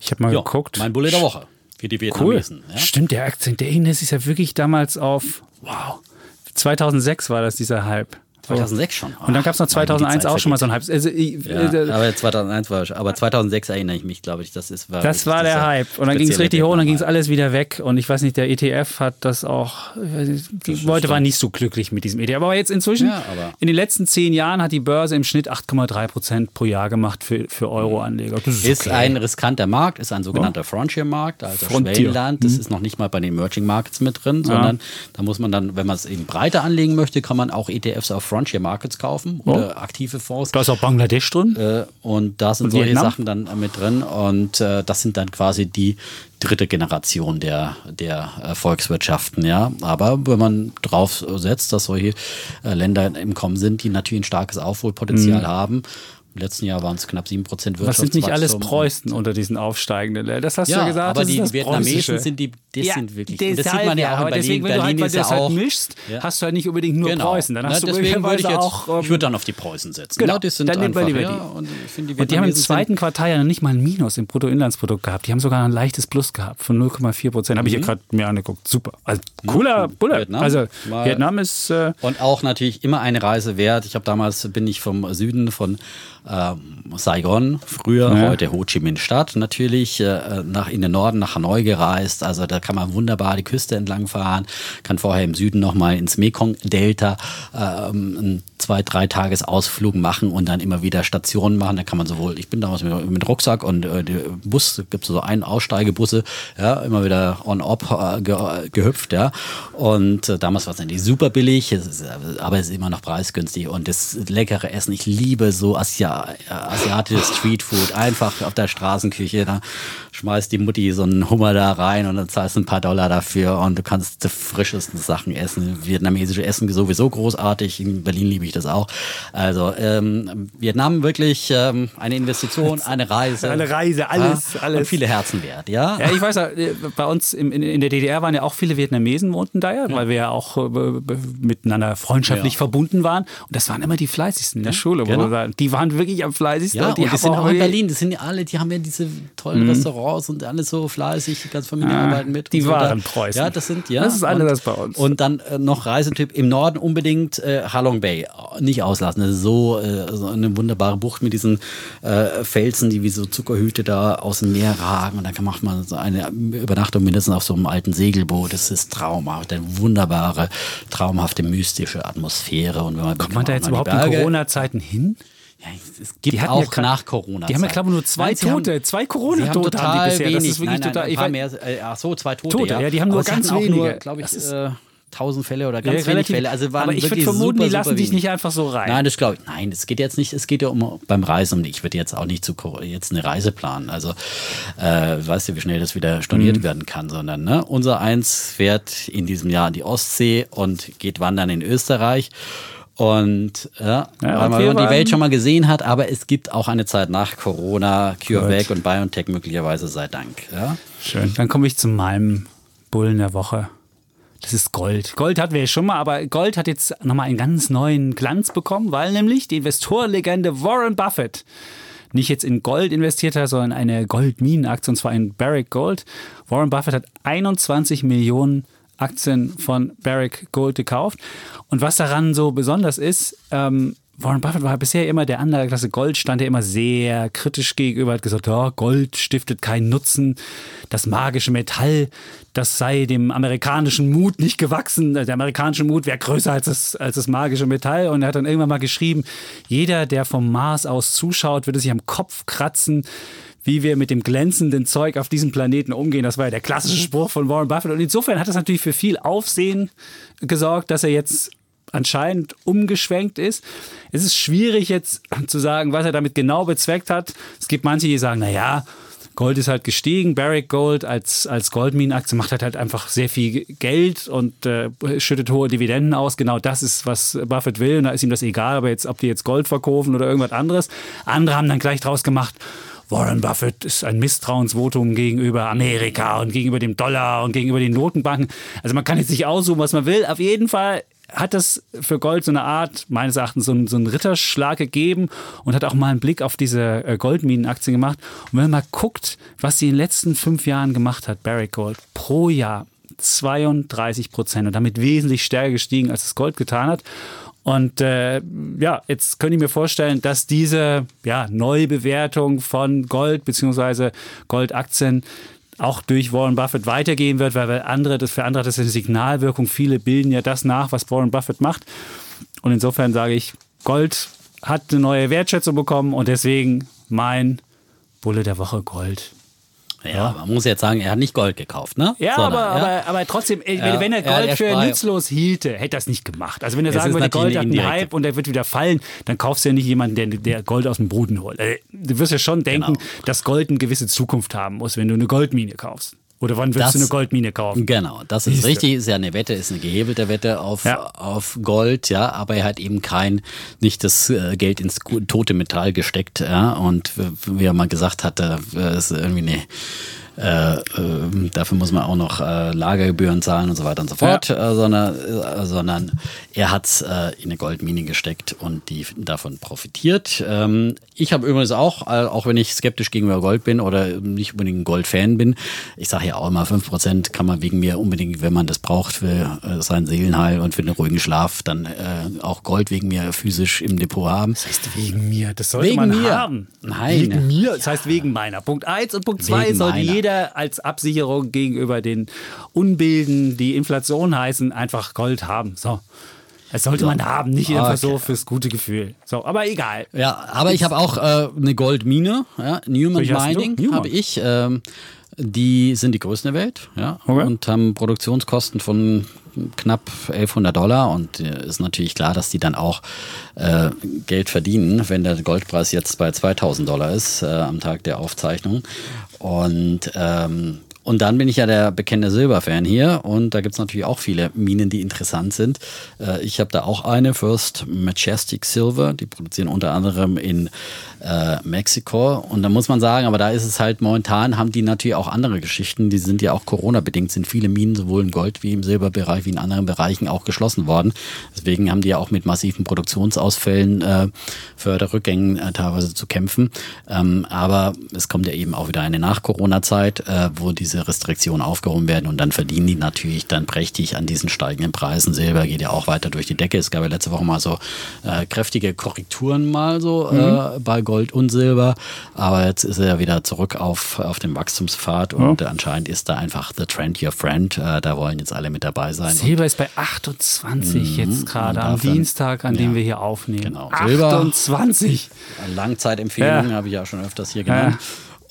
Ich habe mal Ja, geguckt. mein Bulle der Woche für die Cool. Vietnamesen. Ja? Stimmt, der Aktien, der Index ist ja wirklich damals auf, wow, 2006 war das dieser Hype. 2006 schon. Und dann gab es noch Ach, Mann, wie die 2001 Zeit auch schon mal so einen Hype. Also, ich- äh, Ja, aber 2001 war schon, aber 2006 erinnere ich mich, glaube ich, das ist war Das war der Hype. Und dann ging es richtig hoch und dann ging es alles wieder weg. Und ich weiß nicht, der ETF hat das auch. nicht, Die Leute waren nicht so glücklich mit diesem ETF. Aber jetzt inzwischen, Ja, aber- in den letzten zehn Jahren hat die Börse im Schnitt 8,3 Prozent pro Jahr gemacht für, für Euro-Anleger. Das Ist okay. ein riskanter Markt, ist ein sogenannter Frontier-Markt, also Frontier. Schwellenland. Das ist noch nicht mal bei den Emerging Markets mit drin, sondern da muss man dann, wenn man es eben breiter anlegen möchte, kann man auch ETFs auf Frontier Markets kaufen oder aktive Fonds. Da ist auch Bangladesch drin. Äh, und da sind Und solche Vietnam? Sachen dann mit drin. Und äh, das sind dann quasi die dritte Generation der, der äh, Volkswirtschaften, ja. Aber wenn man drauf setzt, dass solche äh, Länder im Kommen sind, die natürlich ein starkes Aufholpotenzial haben. Im letzten Jahr waren es knapp 7% Wirtschaftswachstum. Mhm. Was sind nicht alles Preußen unter diesen aufsteigenden Ländern? Das hast du ja Ja, gesagt. aber das ist die das Vietnamesen sind die, das Ja, sind wirklich, und das deshalb sieht man ja auch aber in Berlin. deswegen, wenn du Berlin halt, weil du ja das halt mischst, Ja. hast du halt nicht unbedingt nur Genau. Preußen. Dann Na, hast du deswegen würde ich jetzt, auch. ähm, ich würde dann auf die Preußen setzen. Genau, Ja, die sind dann einfach, lieber ja, die. und die Und die haben im zweiten Quartal ja noch nicht mal ein Minus im Bruttoinlandsprodukt gehabt. Die haben sogar ein leichtes Plus gehabt von 0,4 Prozent. Habe ich hier gerade mir angeguckt. Super. Also, cooler Bulle. Mhm. Vietnam. Also Mal- Vietnam ist. Äh, Und auch natürlich immer eine Reise wert. Ich habe damals bin ich vom Süden von ähm, Saigon, früher, ja. heute Ho Chi Minh Stadt natürlich, äh, nach in den Norden, nach Hanoi gereist. Also da kann man wunderbar die Küste entlang fahren, kann vorher im Süden nochmal ins Mekong-Delta ähm, zwei, drei Tagesausflug machen und dann immer wieder Stationen machen. Da kann man sowohl, ich bin damals mit, mit Rucksack und äh, Bus, gibt so einen Aussteigebusse, ja, immer wieder on-op äh, ge, gehüpft, ja. Und äh, damals war es natürlich super billig, es ist, aber es ist immer noch preisgünstig und das leckere Essen. Ich liebe so Asia, asiatisches Streetfood, einfach auf der Straßenküche. Da schmeißt die Mutti so einen Hummer da rein und dann zahlst du ein paar Dollar dafür und du kannst die frischesten Sachen essen. Vietnamesische Essen sowieso großartig. In Berlin liebe ich das auch. Also ähm, Vietnam wirklich ähm, eine Investition, eine Reise. Eine Reise, alles, ja, alles. Und viele Herzen wert, ja. Ja, ich weiß, äh, bei uns in, in, der DDR waren ja auch viele Vietnamesen wohnten da ja, ja. weil wir ja auch äh, miteinander freundschaftlich ja. verbunden waren. Und das waren immer die fleißigsten in der Schule. Genau. die waren wirklich am fleißigsten. Ja, und die und sind auch in Berlin. Das sind ja alle, die haben ja diese tollen mhm. Restaurants und alles so fleißig, die ganze Familie ah, arbeiten mit. Die so waren Preußen. Ja, das sind, ja. Das ist alles bei uns. Und dann äh, noch Reisetipp im Norden unbedingt äh, Halong Bay. Nicht auslassen. Das ist so, äh, so eine wunderbare Bucht mit diesen äh, Felsen, die wie so Zuckerhüte da aus dem Meer ragen. Und dann macht man so eine Übernachtung mindestens auf so einem alten Segelboot. Das ist traumhaft. Eine wunderbare, traumhafte, mystische Atmosphäre. Und wenn man Kommt man da jetzt überhaupt in Corona-Zeiten hin? Ja, es gibt auch ja, nach Corona. Die haben ja, glaube ich, nur zwei Nein, Tote. Haben, zwei Corona-Tote haben, haben die bisher. Wenig. Das ist wirklich Nein, total. Ich weiß, mehr, äh, ach so, zwei Tote. Tote, ja. ja die haben nur ganz wenige. glaube ich, äh, tausend Fälle oder ganz ja, wenig Fälle. Also waren aber ich würde vermuten, super, die lassen dich nicht einfach so rein. Nein, das glaube ich. Nein, es geht jetzt nicht. Es geht ja um beim Reisen. Ich würde jetzt auch nicht zu jetzt eine Reise planen. Also äh, weißt du, wie schnell das wieder storniert mhm. werden kann, sondern ne, unser Eins fährt in diesem Jahr an die Ostsee und geht wandern in Österreich. Und ja, ja weil man die Welt schon mal gesehen hat, aber es gibt auch eine Zeit nach Corona, CureVac und BioNTech möglicherweise sei Dank. Ja? Schön. Dann komme ich zu meinem Bullen der Woche. Das ist Gold. Gold hatten wir ja schon mal, aber Gold hat jetzt nochmal einen ganz neuen Glanz bekommen, weil nämlich die Investorenlegende Warren Buffett nicht jetzt in Gold investiert hat, sondern eine Goldminenaktie, und zwar in Barrick Gold. Warren Buffett hat 21 Millionen Aktien von Barrick Gold gekauft. Und was daran so besonders ist, ähm, Warren Buffett war bisher immer der Anlageklasse Gold, stand er immer sehr kritisch gegenüber, hat gesagt, oh, Gold stiftet keinen Nutzen, das magische Metall, das sei dem amerikanischen Mut nicht gewachsen, der amerikanische Mut wäre größer als das, als das magische Metall. Und er hat dann irgendwann mal geschrieben, jeder, der vom Mars aus zuschaut, würde sich am Kopf kratzen, wie wir mit dem glänzenden Zeug auf diesem Planeten umgehen. Das war ja der klassische Spruch von Warren Buffett. Und insofern hat das natürlich für viel Aufsehen gesorgt, dass er jetzt anscheinend umgeschwenkt ist. Es ist schwierig jetzt zu sagen, was er damit genau bezweckt hat. Es gibt manche, die sagen, naja, Gold ist halt gestiegen. Barrick Gold als, als Goldminenaktie macht halt, halt einfach sehr viel Geld und äh, schüttet hohe Dividenden aus. Genau das ist, was Buffett will. Und da ist ihm das egal, aber jetzt, ob die jetzt Gold verkaufen oder irgendwas anderes. Andere haben dann gleich draus gemacht, Warren Buffett ist ein Misstrauensvotum gegenüber Amerika und gegenüber dem Dollar und gegenüber den Notenbanken. Also man kann jetzt nicht aussuchen, was man will. Auf jeden Fall hat das für Gold so eine Art, meines Erachtens, so, so einen Ritterschlag gegeben und hat auch mal einen Blick auf diese äh, Goldminenaktien gemacht. Und wenn man mal guckt, was sie in den letzten fünf Jahren gemacht hat, Barrick Gold, pro Jahr 32 Prozent und damit wesentlich stärker gestiegen, als das Gold getan hat. Und äh, ja, jetzt könnte ich mir vorstellen, dass diese ja, Neubewertung von Gold bzw. Goldaktien auch durch Warren Buffett weitergehen wird, weil andere, das für andere hat das eine Signalwirkung. Viele bilden ja das nach, was Warren Buffett macht. Und insofern sage ich, Gold hat eine neue Wertschätzung bekommen und deswegen mein Bulle der Woche Gold. Ja, man muss jetzt sagen, er hat nicht Gold gekauft, ne? Ja, Sondern, aber, ja. Aber, aber trotzdem, wenn, ja, wenn er Gold er, für nutzlos hielte, hätte er das nicht gemacht. Also wenn er sagen würde, Gold hat einen Hype und er wird wieder fallen, dann kaufst du ja nicht jemanden, der, der Gold aus dem Boden holt. Also, du wirst ja schon denken, genau. dass Gold eine gewisse Zukunft haben muss, wenn du eine Goldmine kaufst. Oder wann willst das, du eine Goldmine kaufen? Genau, das ist Siehste. richtig. Ist ja eine Wette, ist eine gehebelte Wette auf, ja. auf Gold, ja, aber er hat eben kein, nicht das äh, Geld ins tote Metall gesteckt, ja. Und wie er mal gesagt hatte, ist irgendwie eine äh, äh, dafür muss man auch noch äh, Lagergebühren zahlen und so weiter und so fort, ja. Äh, sondern, äh, sondern er hat es äh, in eine Goldmine gesteckt und die davon profitiert. Ähm, ich habe übrigens auch, auch wenn ich skeptisch gegenüber Gold bin oder nicht unbedingt ein Goldfan bin, ich sage ja auch immer, 5% kann man wegen mir unbedingt, wenn man das braucht für sein Seelenheil und für einen ruhigen Schlaf, dann auch Gold wegen mir physisch im Depot haben. Das heißt wegen mir, das sollte wegen man mir. haben. Nein. Wegen mir, das heißt wegen meiner. Punkt 1 und Punkt 2 sollte jeder jeder als Absicherung gegenüber den Unbilden, die Inflation heißen, einfach Gold haben. So. Das sollte man haben, nicht okay. einfach so fürs gute Gefühl. So, aber egal. Ja, aber ich habe auch äh, eine Goldmine, ja, Newman Mining habe ich. Ähm, die sind die größten der Welt, ja, okay. und haben Produktionskosten von knapp 1100 Dollar und äh, ist natürlich klar, dass die dann auch äh, Geld verdienen, wenn der Goldpreis jetzt bei 2000 Dollar ist äh, am Tag der Aufzeichnung. Und ähm, und dann bin ich ja der bekannte Silberfan hier und da gibt es natürlich auch viele Minen, die interessant sind. Äh, ich habe da auch eine, First Majestic Silver, die produzieren unter anderem in äh, Mexiko. Und da muss man sagen, aber da ist es halt momentan, haben die natürlich auch andere Geschichten. Die sind ja auch Corona-bedingt, sind viele Minen sowohl im Gold- wie im Silberbereich wie in anderen Bereichen auch geschlossen worden. Deswegen haben die ja auch mit massiven Produktionsausfällen, äh, Förderrückgängen äh, teilweise zu kämpfen. Ähm, aber es kommt ja eben auch wieder eine Nach-Corona-Zeit, äh, wo diese diese Restriktionen aufgehoben werden und dann verdienen die natürlich dann prächtig an diesen steigenden Preisen. Silber geht ja auch weiter durch die Decke. Es gab ja letzte Woche mal so äh, kräftige Korrekturen mal so äh, mhm. äh, bei Gold und Silber, aber jetzt ist er ja wieder zurück auf, auf dem Wachstumspfad und ja. anscheinend ist da einfach the trend your friend. Äh, da wollen jetzt alle mit dabei sein. Silber ist bei 28 mhm. jetzt gerade am Dienstag, an ja, dem wir hier aufnehmen. Genau. 28. Langzeitempfehlung ja. habe ich ja schon öfters hier genannt.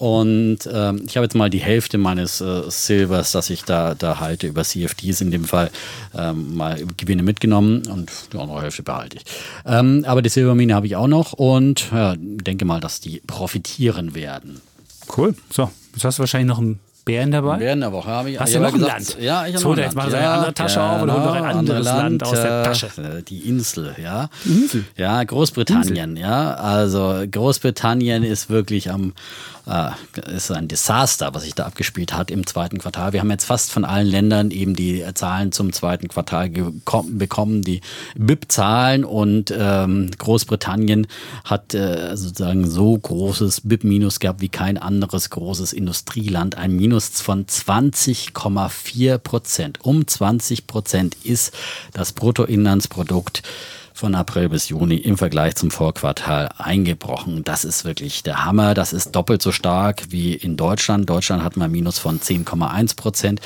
Und ähm, ich habe jetzt mal die Hälfte meines äh, Silbers, das ich da, da halte, über CFDs in dem Fall ähm, mal Gewinne mitgenommen und die andere Hälfte behalte ich. Ähm, aber die Silbermine habe ich auch noch und ja, denke mal, dass die profitieren werden. Cool. So, jetzt hast du wahrscheinlich noch ein Bären dabei? Bären der Woche habe ich. Hast du noch gesagt, ein Land? Ja, ich habe so, noch ein Land. jetzt ja, andere Tasche ja, auf und hol noch ein anderes Land, Land, aus der Tasche. Äh, die Insel, ja. Die Insel? Ja, Großbritannien, Insel. ja. Also Großbritannien ist wirklich am äh, ist ein Desaster, was sich da abgespielt hat im zweiten Quartal. Wir haben jetzt fast von allen Ländern eben die Zahlen zum zweiten Quartal bekommen, die BIP-Zahlen und ähm, Großbritannien hat äh, sozusagen so großes BIP-Minus gehabt wie kein anderes großes Industrieland. Ein Minus von 20,4 Prozent. Um 20 Prozent ist das Bruttoinlandsprodukt von April bis Juni im Vergleich zum Vorquartal eingebrochen. Das ist wirklich der Hammer. Das ist doppelt so stark wie in Deutschland. Deutschland hat mal Minus von 10,1 Prozent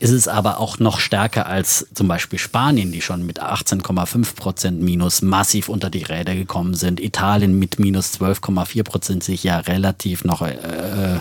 ist es aber auch noch stärker als zum Beispiel Spanien, die schon mit 18,5 Prozent Minus massiv unter die Räder gekommen sind. Italien mit minus 12,4 Prozent sich ja relativ noch, äh, äh,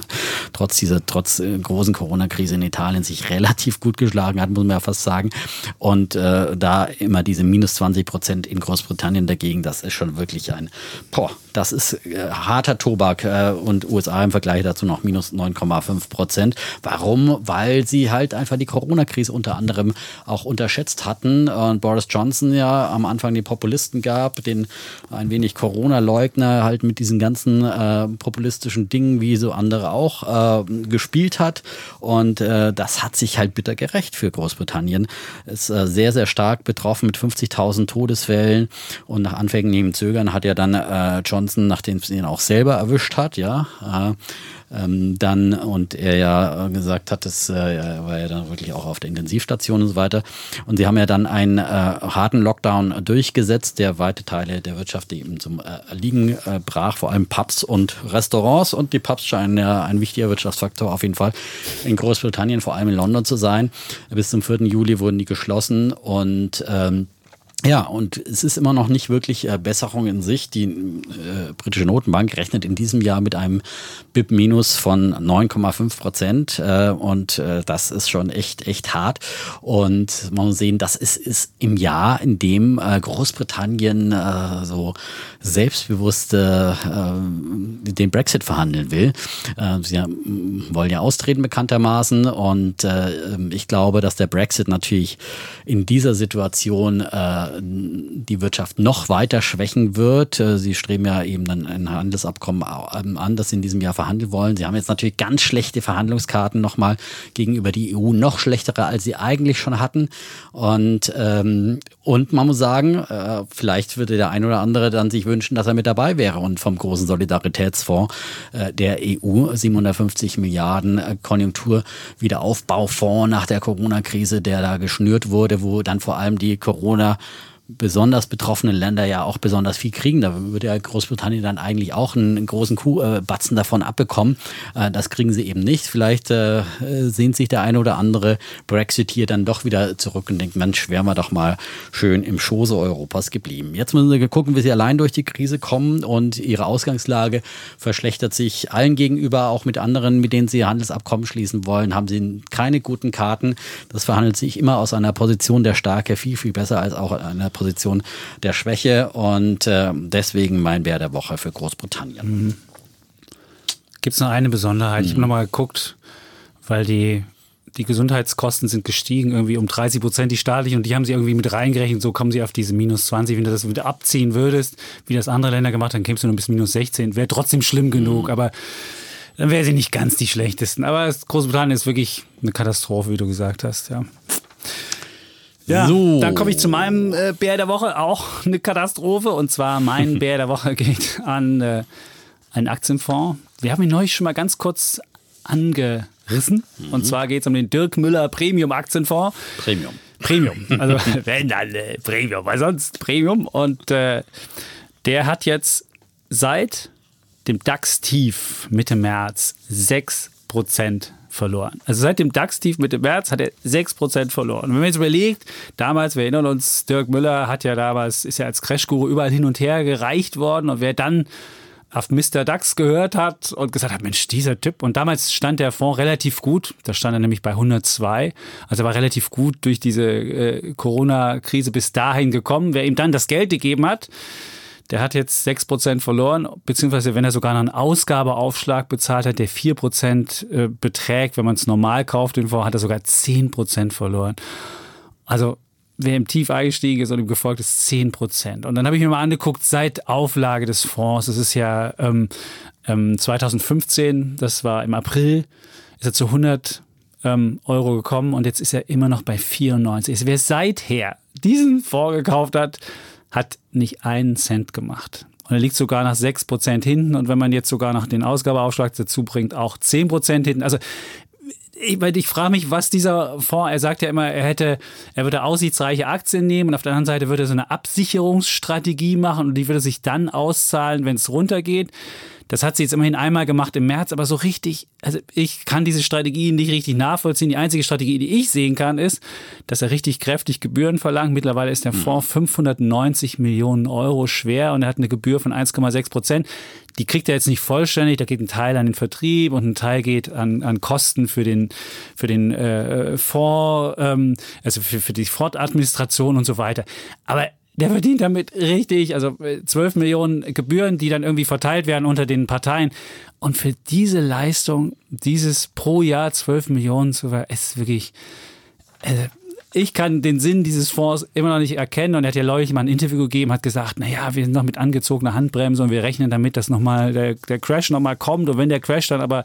trotz dieser, trotz äh, großen Corona-Krise in Italien sich relativ gut geschlagen hat, muss man ja fast sagen. Und äh, da immer diese minus 20 Prozent in Großbritannien dagegen, das ist schon wirklich ein, boah, das ist äh, harter Tobak und USA im Vergleich dazu noch minus 9,5 Prozent. Warum? Weil sie halt einfach einfach die Corona-Krise unter anderem auch unterschätzt hatten. Und Boris Johnson ja am Anfang die Populisten gab, den ein wenig Corona-Leugner halt mit diesen ganzen äh, populistischen Dingen, wie so andere auch, äh, gespielt hat. Und äh, das hat sich halt bitter gerecht für Großbritannien. Ist äh, sehr, sehr stark betroffen mit 50.000 Todesfällen. Und nach anfänglichem Zögern hat ja dann äh, Johnson, nachdem es ihn auch selber erwischt hat, ja, äh, ähm, dann und er ja gesagt hat, das äh, war ja dann wirklich auch auf der Intensivstation und so weiter. Und sie haben ja dann einen äh, harten Lockdown durchgesetzt, der weite Teile der Wirtschaft eben zum äh, Liegen äh, brach, vor allem Pubs und Restaurants. Und die Pubs scheinen ja ein wichtiger Wirtschaftsfaktor auf jeden Fall in Großbritannien, vor allem in London zu sein. Bis zum 4. Juli wurden die geschlossen und ähm, ja, und es ist immer noch nicht wirklich äh, Besserung in Sicht. Die äh, britische Notenbank rechnet in diesem Jahr mit einem BIP-Minus von 9,5 Prozent äh, und äh, das ist schon echt, echt hart. Und man muss sehen, das ist, ist im Jahr, in dem äh, Großbritannien äh, so selbstbewusst den Brexit verhandeln will. Äh, sie wollen ja austreten bekanntermaßen und ich glaube, dass der Brexit natürlich in dieser Situation die Wirtschaft noch weiter schwächen wird. Äh, sie streben ja eben dann ein Handelsabkommen ähm, an, das sie in diesem Jahr verhandeln wollen. Sie haben jetzt natürlich ganz schlechte Verhandlungskarten nochmal gegenüber die EU, noch schlechtere, als sie eigentlich schon hatten. Und, ähm, und man muss sagen, äh, vielleicht würde der ein oder andere dann sich wünschen, dass er mit dabei wäre und vom großen Solidaritätsfonds äh, der EU 750 Milliarden äh, Konjunkturwiederaufbaufonds nach der Corona-Krise, der da geschnürt wurde, wo dann vor allem die Corona besonders betroffenen Länder ja auch besonders viel kriegen. Da würde ja Großbritannien dann eigentlich auch einen großen Kuhbatzen davon abbekommen. Äh, das kriegen sie eben nicht. Vielleicht äh, sehnt sich der eine oder andere Brexiteer dann doch wieder zurück und denkt, Mensch, wären wir doch mal schön im Schoße Europas geblieben. Jetzt müssen sie gucken, wie sie allein durch die Krise kommen und ihre Ausgangslage verschlechtert sich allen gegenüber, auch mit anderen, mit denen sie Handelsabkommen schließen wollen, haben sie keine guten Karten. Das verhandelt sich immer aus einer Position der Stärke viel, viel besser als auch einer Position der Schwäche und äh, deswegen mein Bär der Woche für Großbritannien. Mhm. Gibt es noch eine Besonderheit? Mhm. Ich habe nochmal geguckt, weil die die Gesundheitskosten sind gestiegen, irgendwie um 30 Prozent, die staatlichen, und die haben sie irgendwie mit reingerechnet. So kommen sie auf diese minus 20. Wenn du das wieder abziehen würdest, wie das andere Länder gemacht haben, kämst du nur bis minus 16. Wäre trotzdem schlimm genug, mhm. aber dann wäre sie nicht ganz die schlechtesten. Aber Großbritannien ist wirklich eine Katastrophe, wie du gesagt hast, ja. Ja, so. dann komme ich zu meinem äh, Bär der Woche, auch eine Katastrophe. Und zwar mein Bär der Woche geht an äh, einen Aktienfonds. Wir haben ihn neulich schon mal ganz kurz angerissen. Mhm. Und zwar geht es um den Dirk Müller Premium Aktienfonds. Premium. Premium. Also wenn dann äh, Premium, weil sonst Premium. Und äh, der hat jetzt seit dem DAX-Tief Mitte März 6% verloren. Also seit dem DAX-Tief Mitte März hat er 6% verloren. Und wenn man jetzt überlegt, damals, wir erinnern uns, Dirk Müller hat ja damals, ist ja als Crash-Guru überall hin und her gereicht worden und wer dann auf Mr. DAX gehört hat und gesagt hat, Mensch, dieser Typ. Und damals stand der Fonds relativ gut. Da stand er nämlich bei 102. Also er war relativ gut durch diese äh, Corona-Krise bis dahin gekommen. Wer ihm dann das Geld gegeben hat, der hat jetzt 6% verloren, beziehungsweise wenn er sogar noch einen Ausgabeaufschlag bezahlt hat, der 4% äh, beträgt, wenn man es normal kauft, den Fonds, hat er sogar 10% verloren. Also wer im Tief eingestiegen ist und ihm gefolgt ist, 10%. Und dann habe ich mir mal angeguckt, seit Auflage des Fonds, das ist ja ähm, ähm, 2015, das war im April, ist er zu 100 ähm, Euro gekommen und jetzt ist er immer noch bei 94. Also wer seither diesen Fonds gekauft hat, hat nicht einen Cent gemacht. Und er liegt sogar nach 6% hinten. Und wenn man jetzt sogar noch den Ausgabeaufschlag dazu bringt, auch 10% hinten. Also ich, ich frage mich, was dieser Fonds, er sagt ja immer, er hätte, er würde aussichtsreiche Aktien nehmen und auf der anderen Seite würde er so eine Absicherungsstrategie machen und die würde sich dann auszahlen, wenn es runtergeht. Das hat sie jetzt immerhin einmal gemacht im März, aber so richtig, also ich kann diese Strategie nicht richtig nachvollziehen. Die einzige Strategie, die ich sehen kann, ist, dass er richtig kräftig Gebühren verlangt. Mittlerweile ist der hm. Fonds 590 Millionen Euro schwer und er hat eine Gebühr von 1,6 Prozent. Die kriegt er jetzt nicht vollständig, da geht ein Teil an den Vertrieb und ein Teil geht an, an Kosten für den, für den äh, Fonds, ähm, also für, für die Fondadministration und so weiter. Aber der verdient damit richtig, also 12 äh, Millionen Gebühren, die dann irgendwie verteilt werden unter den Parteien. Und für diese Leistung, dieses pro Jahr 12 Millionen zu ver, ist wirklich, also ich kann den Sinn dieses Fonds immer noch nicht erkennen. Und er hat ja neulich mal ein Interview gegeben, hat gesagt, naja, wir sind noch mit angezogener Handbremse und wir rechnen damit, dass nochmal der, der Crash nochmal kommt. Und wenn der Crash dann aber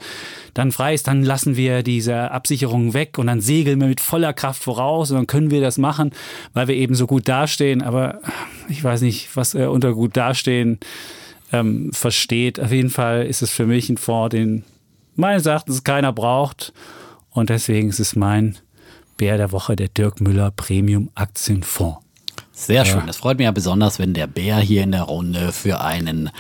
dann frei ist, dann lassen wir diese Absicherung weg und dann segeln wir mit voller Kraft voraus und dann können wir das machen, weil wir eben so gut dastehen. Aber ich weiß nicht, was er unter gut dastehen ähm, versteht. Auf jeden Fall ist es für mich ein Fonds, den meines Erachtens keiner braucht. Und deswegen ist es mein Bär der Woche, der Dirk Müller Premium Aktienfonds. Sehr schön. Das freut mich ja besonders, wenn der Bär hier in der Runde für einen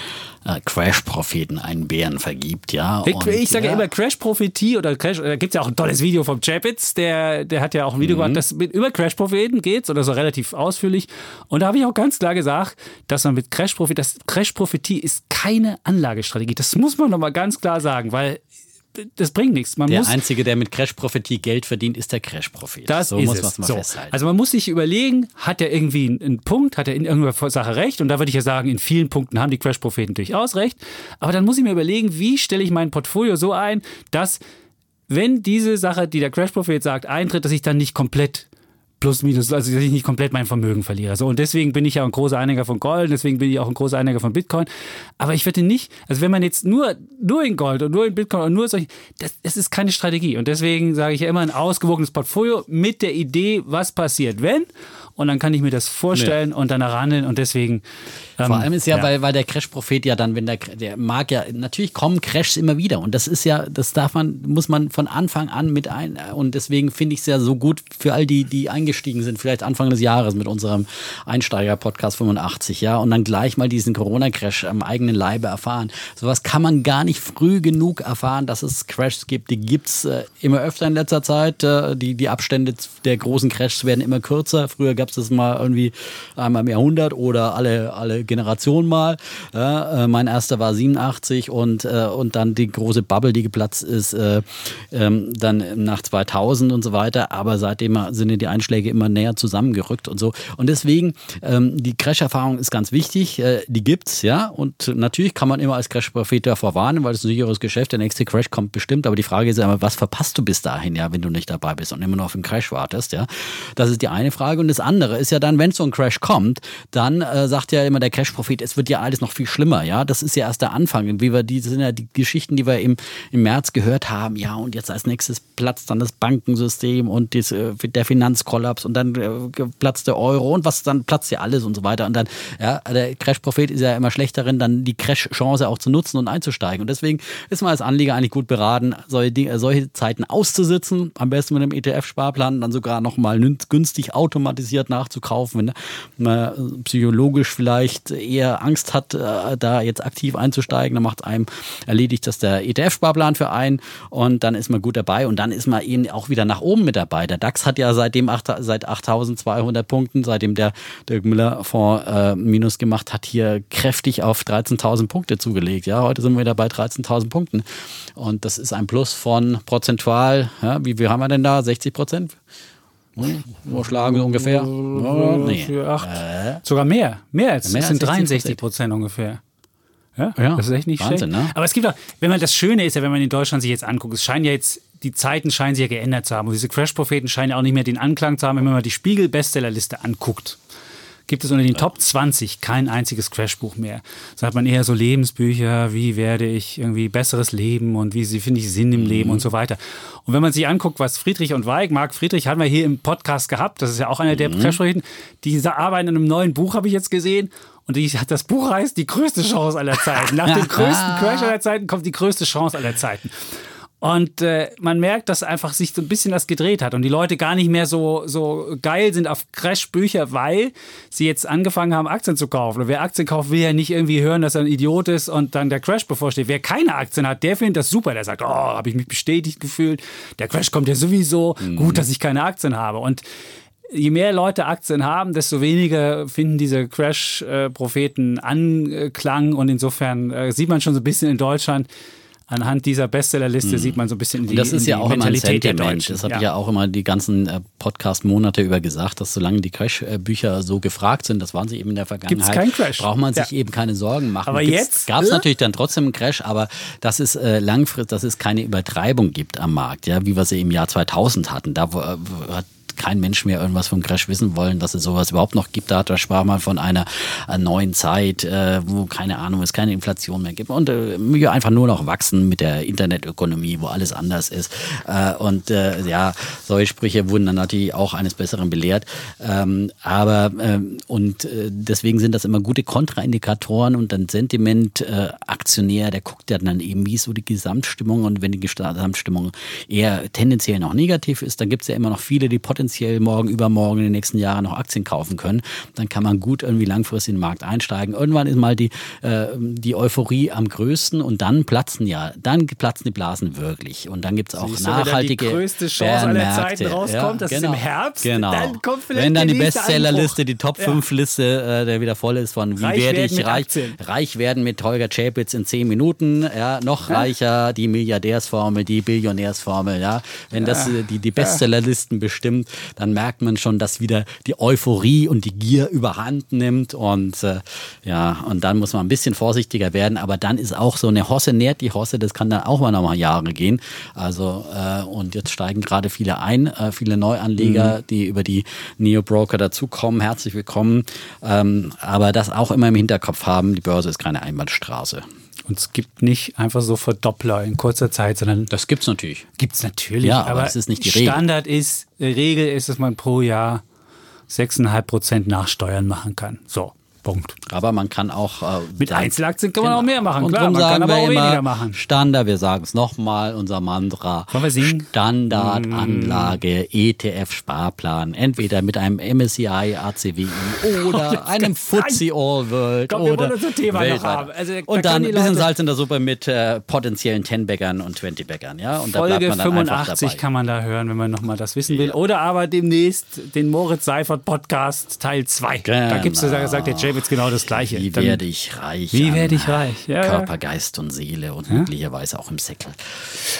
äh, Crash-Propheten einen Bären vergibt, ja. Und, ich sage ja immer Crash-Prophetie oder Crash, da gibt es ja auch ein tolles Video vom Chapitz, der, der hat ja auch ein Video mhm. gemacht, das mit, über Crash-Propheten geht oder so relativ ausführlich. Und da habe ich auch ganz klar gesagt, dass man mit Crash-Prophetie, das Crash-Prophetie ist keine Anlagestrategie. Das muss man nochmal ganz klar sagen, weil das bringt nichts. Man der muss, Einzige, der mit Crash-Prophetie Geld verdient, ist der Crash-Prophet. Das so ist muss es. Mal so. festhalten. Also man muss sich überlegen, hat er irgendwie einen Punkt, hat er in irgendeiner Sache recht? Und da würde ich ja sagen, in vielen Punkten haben die Crash-Propheten durchaus recht. Aber dann muss ich mir überlegen, wie stelle ich mein Portfolio so ein, dass wenn diese Sache, die der Crash-Prophet sagt, eintritt, dass ich dann nicht komplett plus minus, also dass ich nicht komplett mein Vermögen verliere. So, und deswegen bin ich ja ein großer Einiger von Gold, deswegen bin ich auch ein großer Einiger von Bitcoin. Aber ich wette nicht, also wenn man jetzt nur, nur in Gold und nur in Bitcoin und nur solche, das, das ist keine Strategie. Und deswegen sage ich ja immer ein ausgewogenes Portfolio mit der Idee, was passiert, wenn und dann kann ich mir das vorstellen nee. und dann erhandeln und deswegen. Ähm, Vor allem ist ja, ja, Weil, weil der Crash-Prophet ja dann, wenn der, der mag ja, natürlich kommen Crashs immer wieder und das ist ja, das darf man, muss man von Anfang an mit ein und deswegen finde ich es ja so gut für all die, die eingestiegen sind, vielleicht Anfang des Jahres mit unserem Einsteiger-Podcast 85, ja, und dann gleich mal diesen Corona-Crash am eigenen Leibe erfahren. Sowas kann man gar nicht früh genug erfahren, dass es Crashs gibt. Die gibt es äh, immer öfter in letzter Zeit. Äh, die, die Abstände der großen Crashs werden immer kürzer. Früher gab es das mal irgendwie einmal im Jahrhundert oder alle, alle Generationen mal. Ja, äh, mein erster war 87 und, äh, und dann die große Bubble, die geplatzt ist, äh, ähm, dann nach 2000 und so weiter. Aber seitdem sind die Einschläge immer näher zusammengerückt und so. Und deswegen, ähm, die Crash-Erfahrung ist ganz wichtig. Äh, die gibt's, ja. Und natürlich kann man immer als Crash-Prophet davor warnen, weil es ein sicheres Geschäft. Der nächste Crash kommt bestimmt. Aber die Frage ist ja immer, was verpasst du bis dahin, ja, wenn du nicht dabei bist und immer noch auf den Crash wartest, ja. Das ist die eine Frage. Und das andere ist ja dann, wenn so ein Crash kommt, dann äh, sagt ja immer der Crash-Prophet, es wird ja alles noch viel schlimmer, ja. Das ist ja erst der Anfang. Wie wir die sind ja die Geschichten, die wir im, im März gehört haben, ja, und jetzt als nächstes platzt dann das Bankensystem und das, äh, der Finanzkollaps und dann äh, platzt der Euro und was dann platzt ja alles und so weiter. Und dann, ja, der Crash-Prophet ist ja immer schlecht darin, dann die Crash-Chance auch zu nutzen und einzusteigen. Und deswegen ist man als Anleger eigentlich gut beraten, solche, Dinge, solche Zeiten auszusitzen, am besten mit einem ETF-Sparplan, dann sogar nochmal günstig automatisiert nachzukaufen, wenn man psychologisch vielleicht eher Angst hat, äh, da jetzt aktiv einzusteigen, dann macht einem, erledigt das der ETF-Sparplan für einen und dann ist man gut dabei und dann ist man eben auch wieder nach oben mit dabei. Der DAX hat ja seitdem 8, seit 8200 Punkten, seitdem der Dirk Müller Fonds äh, Minus gemacht hat, hier kräftig auf 13.000 Punkte zugelegt. Ja, heute sind wir wieder bei 13.000 Punkten und das ist ein Plus von prozentual, ja, wie, wie haben wir denn da? 60 Prozent? Hm? Schlagen ungefähr? Oh, nee. Äh. Sogar mehr. Mehr als. Mehr das sind 63 Prozent ungefähr. Ja, ja, das ist echt nicht Wahnsinn, schlecht. Ne? Aber es gibt auch, wenn man das Schöne ist ja, wenn man in Deutschland sich jetzt anguckt, es scheinen ja jetzt, die Zeiten scheinen sich ja geändert zu haben. Und diese Crash-Propheten scheinen ja auch nicht mehr den Anklang zu haben, wenn man mal die Spiegel-Bestsellerliste anguckt gibt es unter den Top 20 kein einziges Crashbuch mehr. So hat man eher so Lebensbücher, wie werde ich irgendwie besseres Leben und wie finde ich Sinn im Leben mhm. und so weiter. Und wenn man sich anguckt, was Friedrich und Weig, Marc Friedrich hatten wir hier im Podcast gehabt, das ist ja auch einer der mhm. Crashpropheten, die arbeiten an einem neuen Buch, habe ich jetzt gesehen. Und die, das Buch heißt Die größte Chance aller Zeiten. Nach dem größten Crash aller Zeiten kommt die größte Chance aller Zeiten. Und äh, man merkt, dass einfach sich so ein bisschen das gedreht hat und die Leute gar nicht mehr so, so geil sind auf Crash-Bücher, weil sie jetzt angefangen haben, Aktien zu kaufen. Und wer Aktien kauft, will ja nicht irgendwie hören, dass er ein Idiot ist und dann der Crash bevorsteht. Wer keine Aktien hat, der findet das super. Der sagt, oh, habe ich mich bestätigt gefühlt. Der Crash kommt ja sowieso. Mhm. Gut, dass ich keine Aktien habe. Und je mehr Leute Aktien haben, desto weniger finden diese Crash-Propheten Anklang. Und insofern äh, sieht man schon so ein bisschen in Deutschland, anhand dieser Bestsellerliste hm. sieht man so ein bisschen die, das ist ja auch Mentalität immer ein der Das habe ja. ich ja auch immer die ganzen äh, Podcast-Monate über gesagt, dass solange die Crash-Bücher so gefragt sind, das waren sie eben in der Vergangenheit, keinen Crash. braucht man sich ja. eben keine Sorgen machen. Aber Gibt's, jetzt gab es äh? natürlich dann trotzdem einen Crash, aber dass es äh, langfristig, dass es keine Übertreibung gibt am Markt, ja, wie wir sie im Jahr 2000 hatten. Da äh, hat kein Mensch mehr irgendwas vom Crash wissen wollen, dass es sowas überhaupt noch gibt. Da, sprach man von einer äh, neuen Zeit, äh, wo keine Ahnung, es keine Inflation mehr gibt und äh, wir einfach nur noch wachsen mit der Internetökonomie, wo alles anders ist. Äh, und äh, ja, solche Sprüche wurden dann natürlich auch eines Besseren belehrt. Ähm, aber und äh, deswegen sind das immer gute Kontraindikatoren und dann Sentiment äh, Aktionär, der guckt ja dann eben, wie ist so die Gesamtstimmung und wenn die Gesamtstimmung eher tendenziell noch negativ ist, dann gibt es ja immer noch viele, die potenziell potenziell morgen, übermorgen in den nächsten Jahren noch Aktien kaufen können, dann kann man gut irgendwie langfristig in den Markt einsteigen. Irgendwann ist mal die, äh, die Euphorie am größten und dann platzen ja, dann platzen die Blasen wirklich. Und dann gibt es auch Siehst nachhaltige. Wenn die größte Chance aller Zeiten rauskommt, ja, das genau, ist im Herbst, genau. dann kommt vielleicht Wenn dann die Bestsellerliste, die Top 5 Liste, äh, der wieder voll ist von wie reich werde ich reich, reich werden mit Holger Chapitz in 10 Minuten, ja, noch ja. reicher, die Milliardärsformel, die Billionärsformel, ja. Wenn das äh, die, die Bestsellerlisten bestimmt, dann merkt man schon, dass wieder die Euphorie und die Gier überhand nimmt und äh, ja, und dann muss man ein bisschen vorsichtiger werden, aber dann ist auch so eine Hosse nährt die Hosse, das kann dann auch mal noch mal Jahre gehen. Also äh, und jetzt steigen gerade viele ein, äh, viele Neuanleger, mhm. die über die Neo Broker dazukommen. Herzlich willkommen. Ähm, aber das auch immer im Hinterkopf haben, die Börse ist keine Einbahnstraße. Und es gibt nicht einfach so Verdoppler in kurzer Zeit, sondern. Das gibt es natürlich. Gibt es natürlich. Ja, aber, aber das ist nicht die Regel. Standard ist, Regel ist, dass man pro Jahr 6,5 Prozent Nachsteuern machen kann. So. Punkt. Aber man kann auch. Äh, Mit Einzelaktien kann man genau. auch mehr machen, und klar. Man kann aber auch weniger machen. Standard, wir sagen es nochmal, unser Mantra. Wollen wir singen? Standardanlage, mm. ETF-Sparplan. Entweder mit einem MSCI ACWI oder oh, einem FTSE All World. Komm, oder wir unser Thema noch haben. Also, und da dann ein bisschen Salz in der Suppe mit äh, potenziellen 10-Baggern und 20-Baggern. Ja? Und Folge da bleibt man dann 85 kann man da hören, wenn man nochmal das wissen will. Oder aber demnächst den Moritz Seifert Podcast Teil 2. Genau. Da gibt es, sagt der Jay Davids genau das Gleiche. Wie Dann, werde ich reich? Wie werde ich reich? Ja, Körper, Geist und Seele und möglicherweise auch im Säckel.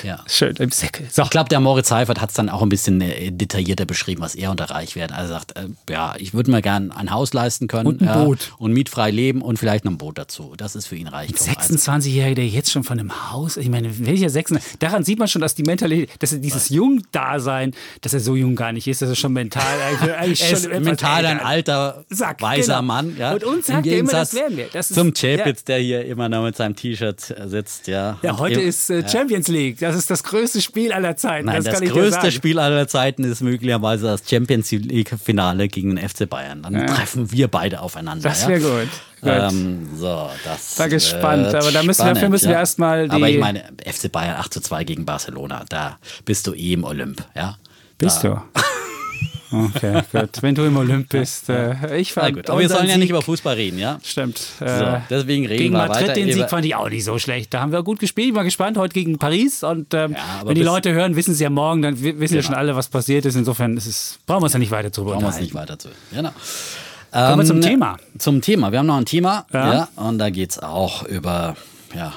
Ja. Schön, im Säckel. So. Ich glaube, der Moritz Seifert hat es dann auch ein bisschen äh, detaillierter beschrieben, was er unter reich werden. Also er sagt, äh, ja, ich würde mir gerne ein Haus leisten können. Und ein Boot. Und mietfrei leben und vielleicht noch ein Boot dazu. Das ist für ihn reich. 26-Jähriger, der jetzt schon von einem Haus, ich meine, welcher 26, daran sieht man schon, dass die Mentalität, dass er dieses Jung-Dasein, dass er so jung gar nicht ist, dass er schon mental eigentlich, eigentlich schon mental ein alter, Sack, weiser genau. Mann. Ja. Und uns sagt er immer, das werden wir. Das ist, zum Chapitz, ja. der hier immer noch mit seinem T-Shirt sitzt, ja. Ja, heute Im, ist äh, Champions League. Das ist das größte Spiel aller Zeiten. Nein, das, das größte Spiel aller Zeiten ist möglicherweise das Champions League-Finale gegen den FC Bayern. Dann ja. treffen wir beide aufeinander. Das wäre gut. Ähm, so, das war gespannt, aber da müssen, spannend, dafür müssen wir erstmal die. Aber ich meine, FC Bayern 8 zu 2 gegen Barcelona, da bist du eh im Olymp, ja? Bist da. du? Okay, gut. Wenn du im Olymp bist. Äh, ich fand gut, aber wir sollen ja nicht über Fußball reden, ja? Stimmt. So, äh, deswegen reden gegen wir Madrid weiter. den Sieg fand ich auch nicht so schlecht. Da haben wir gut gespielt. Ich war gespannt heute gegen Paris. Und ähm, ja, wenn die Leute hören, wissen sie ja morgen, dann wissen genau. ja schon alle, was passiert ist. Insofern ist es, brauchen wir uns ja nicht weiter zu Brauchen wir uns nicht weiter zu. Genau. Kommen wir zum ähm, Thema. Zum Thema. Wir haben noch ein Thema. Ja. ja und da geht es auch über ja,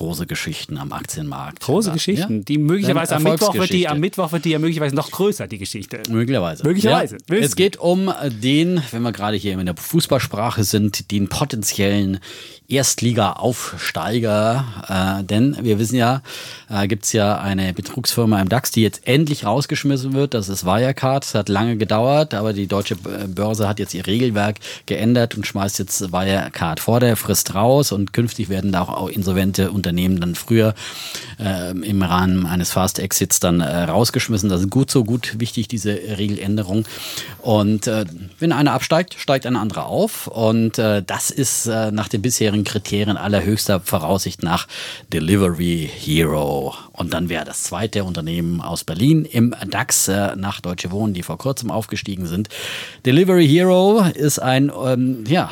große Geschichten am Aktienmarkt. Große Geschichten, ja? die möglicherweise am Mittwoch wird die am Mittwoch wird die ja möglicherweise noch größer die Geschichte. Möglicherweise. Möglicherweise. Ja. Es geht um den, wenn wir gerade hier in der Fußballsprache sind, den potenziellen Erstliga-Aufsteiger. Äh, denn wir wissen ja, äh, gibt es ja eine Betrugsfirma im DAX, die jetzt endlich rausgeschmissen wird. Das ist Wirecard. Das hat lange gedauert, aber die deutsche Börse hat jetzt ihr Regelwerk geändert und schmeißt jetzt Wirecard vor der Frist raus. Und künftig werden da auch insolvente Unternehmen dann früher äh, im Rahmen eines Fast-Exits dann äh, rausgeschmissen. Das ist gut so, gut wichtig, diese Regeländerung. Und äh, wenn einer absteigt, steigt ein anderer auf. Und äh, das ist äh, nach den bisherigen Kriterien allerhöchster Voraussicht nach Delivery Hero. Und dann wäre das zweite Unternehmen aus Berlin im DAX äh, nach Deutsche Wohnen, die vor kurzem aufgestiegen sind. Delivery Hero ist ein ähm, ja,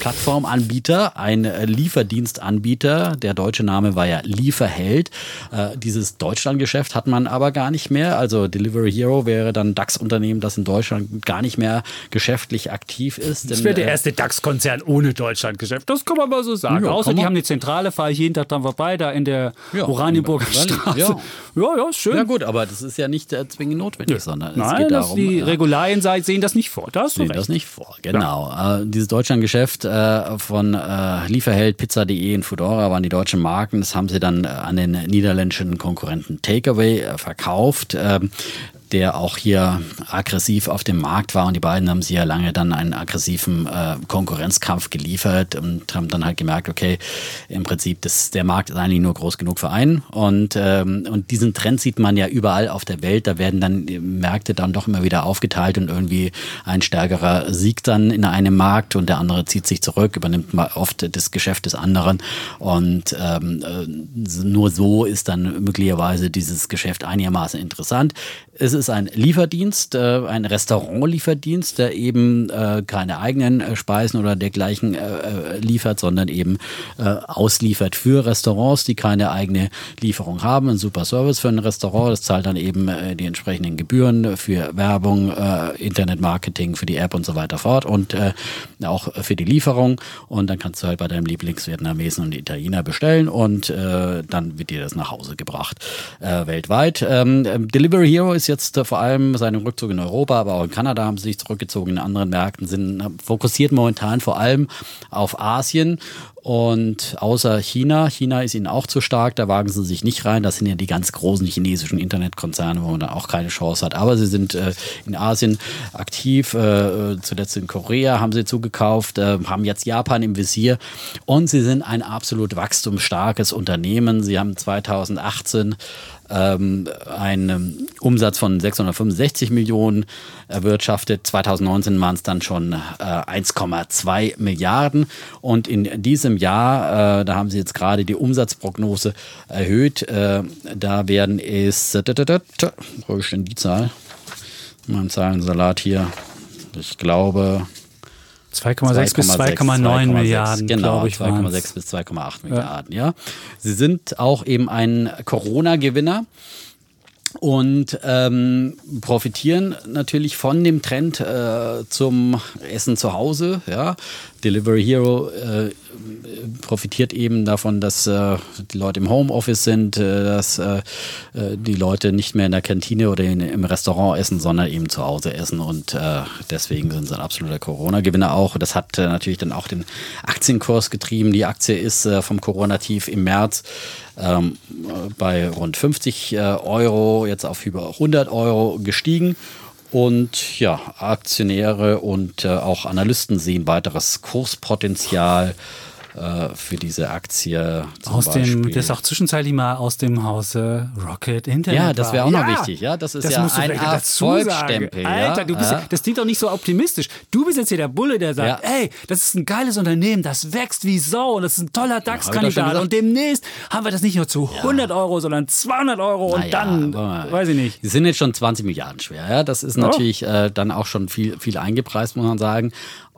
Plattformanbieter, ein Lieferdienstanbieter. Der deutsche Name war ja Lieferheld. Äh, dieses Deutschlandgeschäft hat man aber gar nicht mehr. Also Delivery Hero wäre dann DAX-Unternehmen, das in Deutschland gar nicht mehr geschäftlich aktiv ist. Das wäre der äh, erste DAX-Konzern ohne Deutschlandgeschäft. Das kann man mal so sagen. Ja, Außer die haben eine Zentrale, fahre ich jeden Tag dran vorbei, da in der ja, Oranienburger Straße. Ja. ja, ja, schön. Ja gut, aber das ist ja nicht äh, zwingend notwendig, sondern Nein, es geht darum. Die ja. Regularien sehen das nicht vor. Das sehen das nicht vor, genau. Äh, dieses Deutschlandgeschäft äh, von äh, Lieferheld, Pizza.de und Foodora waren die deutschen Marken. Das haben sie dann äh, an den niederländischen Konkurrenten Takeaway äh, verkauft. Der auch hier aggressiv auf dem Markt war. Und die beiden haben sich ja lange dann einen aggressiven äh, Konkurrenzkampf geliefert und haben dann halt gemerkt, okay, im Prinzip, das, der Markt ist eigentlich nur groß genug für einen. Und, ähm, und diesen Trend sieht man ja überall auf der Welt. Da werden dann Märkte dann doch immer wieder aufgeteilt und irgendwie ein stärkerer siegt dann in einem Markt und der andere zieht sich zurück, übernimmt mal oft das Geschäft des anderen. Und ähm, äh, nur so ist dann möglicherweise dieses Geschäft einigermaßen interessant. Es ist ein Lieferdienst, äh, ein Restaurantlieferdienst, der eben äh, keine eigenen äh, Speisen oder dergleichen äh, äh, liefert, sondern eben äh, ausliefert für Restaurants, die keine eigene Lieferung haben. Ein super Service für ein Restaurant, das zahlt dann eben die entsprechenden Gebühren für Werbung, Internetmarketing, für die App und so weiter fort und auch für die Lieferung. Und dann kannst du halt bei deinem Lieblingsvietnamesen und Italiener bestellen und dann wird dir das nach Hause gebracht weltweit. Ähm, Delivery Hero ist jetzt jetzt vor allem seinen Rückzug in Europa, aber auch in Kanada haben sie sich zurückgezogen, in anderen Märkten sind fokussiert momentan vor allem auf Asien und außer China, China ist ihnen auch zu stark, da wagen sie sich nicht rein. Das sind ja die ganz großen chinesischen Internetkonzerne, wo man dann auch keine Chance hat. Aber sie sind äh, in Asien aktiv, äh, zuletzt in Korea haben sie zugekauft, äh, haben jetzt Japan im Visier und sie sind ein absolut wachstumsstarkes Unternehmen. Sie haben 2018 ähm, einen Umsatz von 665 Millionen erwirtschaftet. 2019 waren es dann schon äh, 1,2 Milliarden. Und in diesem Jahr, äh, da haben sie jetzt gerade die Umsatzprognose erhöht. Äh, da werden es, wo ist denn die Zahl? Mein Zahlensalat hier. Ich glaube, 2,6 bis 2,9 Milliarden, genau, 2,6 bis 2,8 Milliarden, ja. Sie sind auch eben ein Corona-Gewinner und ähm, profitieren natürlich von dem Trend äh, zum Essen zu Hause. Ja. Delivery Hero äh, profitiert eben davon, dass äh, die Leute im Homeoffice sind, äh, dass äh, äh, die Leute nicht mehr in der Kantine oder in, im Restaurant essen, sondern eben zu Hause essen. Und deswegen sind sie ein absoluter Corona-Gewinner auch. Das hat natürlich dann auch den Aktienkurs getrieben. Die Aktie ist vom Corona-Tief im März ähm, bei rund 50 äh, Euro, jetzt auf über 100 Euro gestiegen. Und ja, Aktionäre und äh, auch Analysten sehen weiteres Kurspotenzial äh, für diese Aktie. aus dem, das ist auch zwischenzeitlich mal aus dem Hause Rocket Internet. Ja, das wäre auch ja, noch wichtig. Ja, das ist das ja ein Erfolgsstempel. Alter, du bist, ja. das klingt doch nicht so optimistisch. Du bist jetzt hier der Bulle, der sagt, ey, das ist ein geiles Unternehmen, das wächst wie Sau und das ist ein toller DAX-Kandidat. Und demnächst haben wir das nicht nur zu 100 Euro, sondern 200 Euro und dann, weiß ich nicht. Die sind jetzt schon 20 Milliarden schwer. Ja, das ist natürlich oh. äh, dann auch schon viel, viel eingepreist, muss man sagen.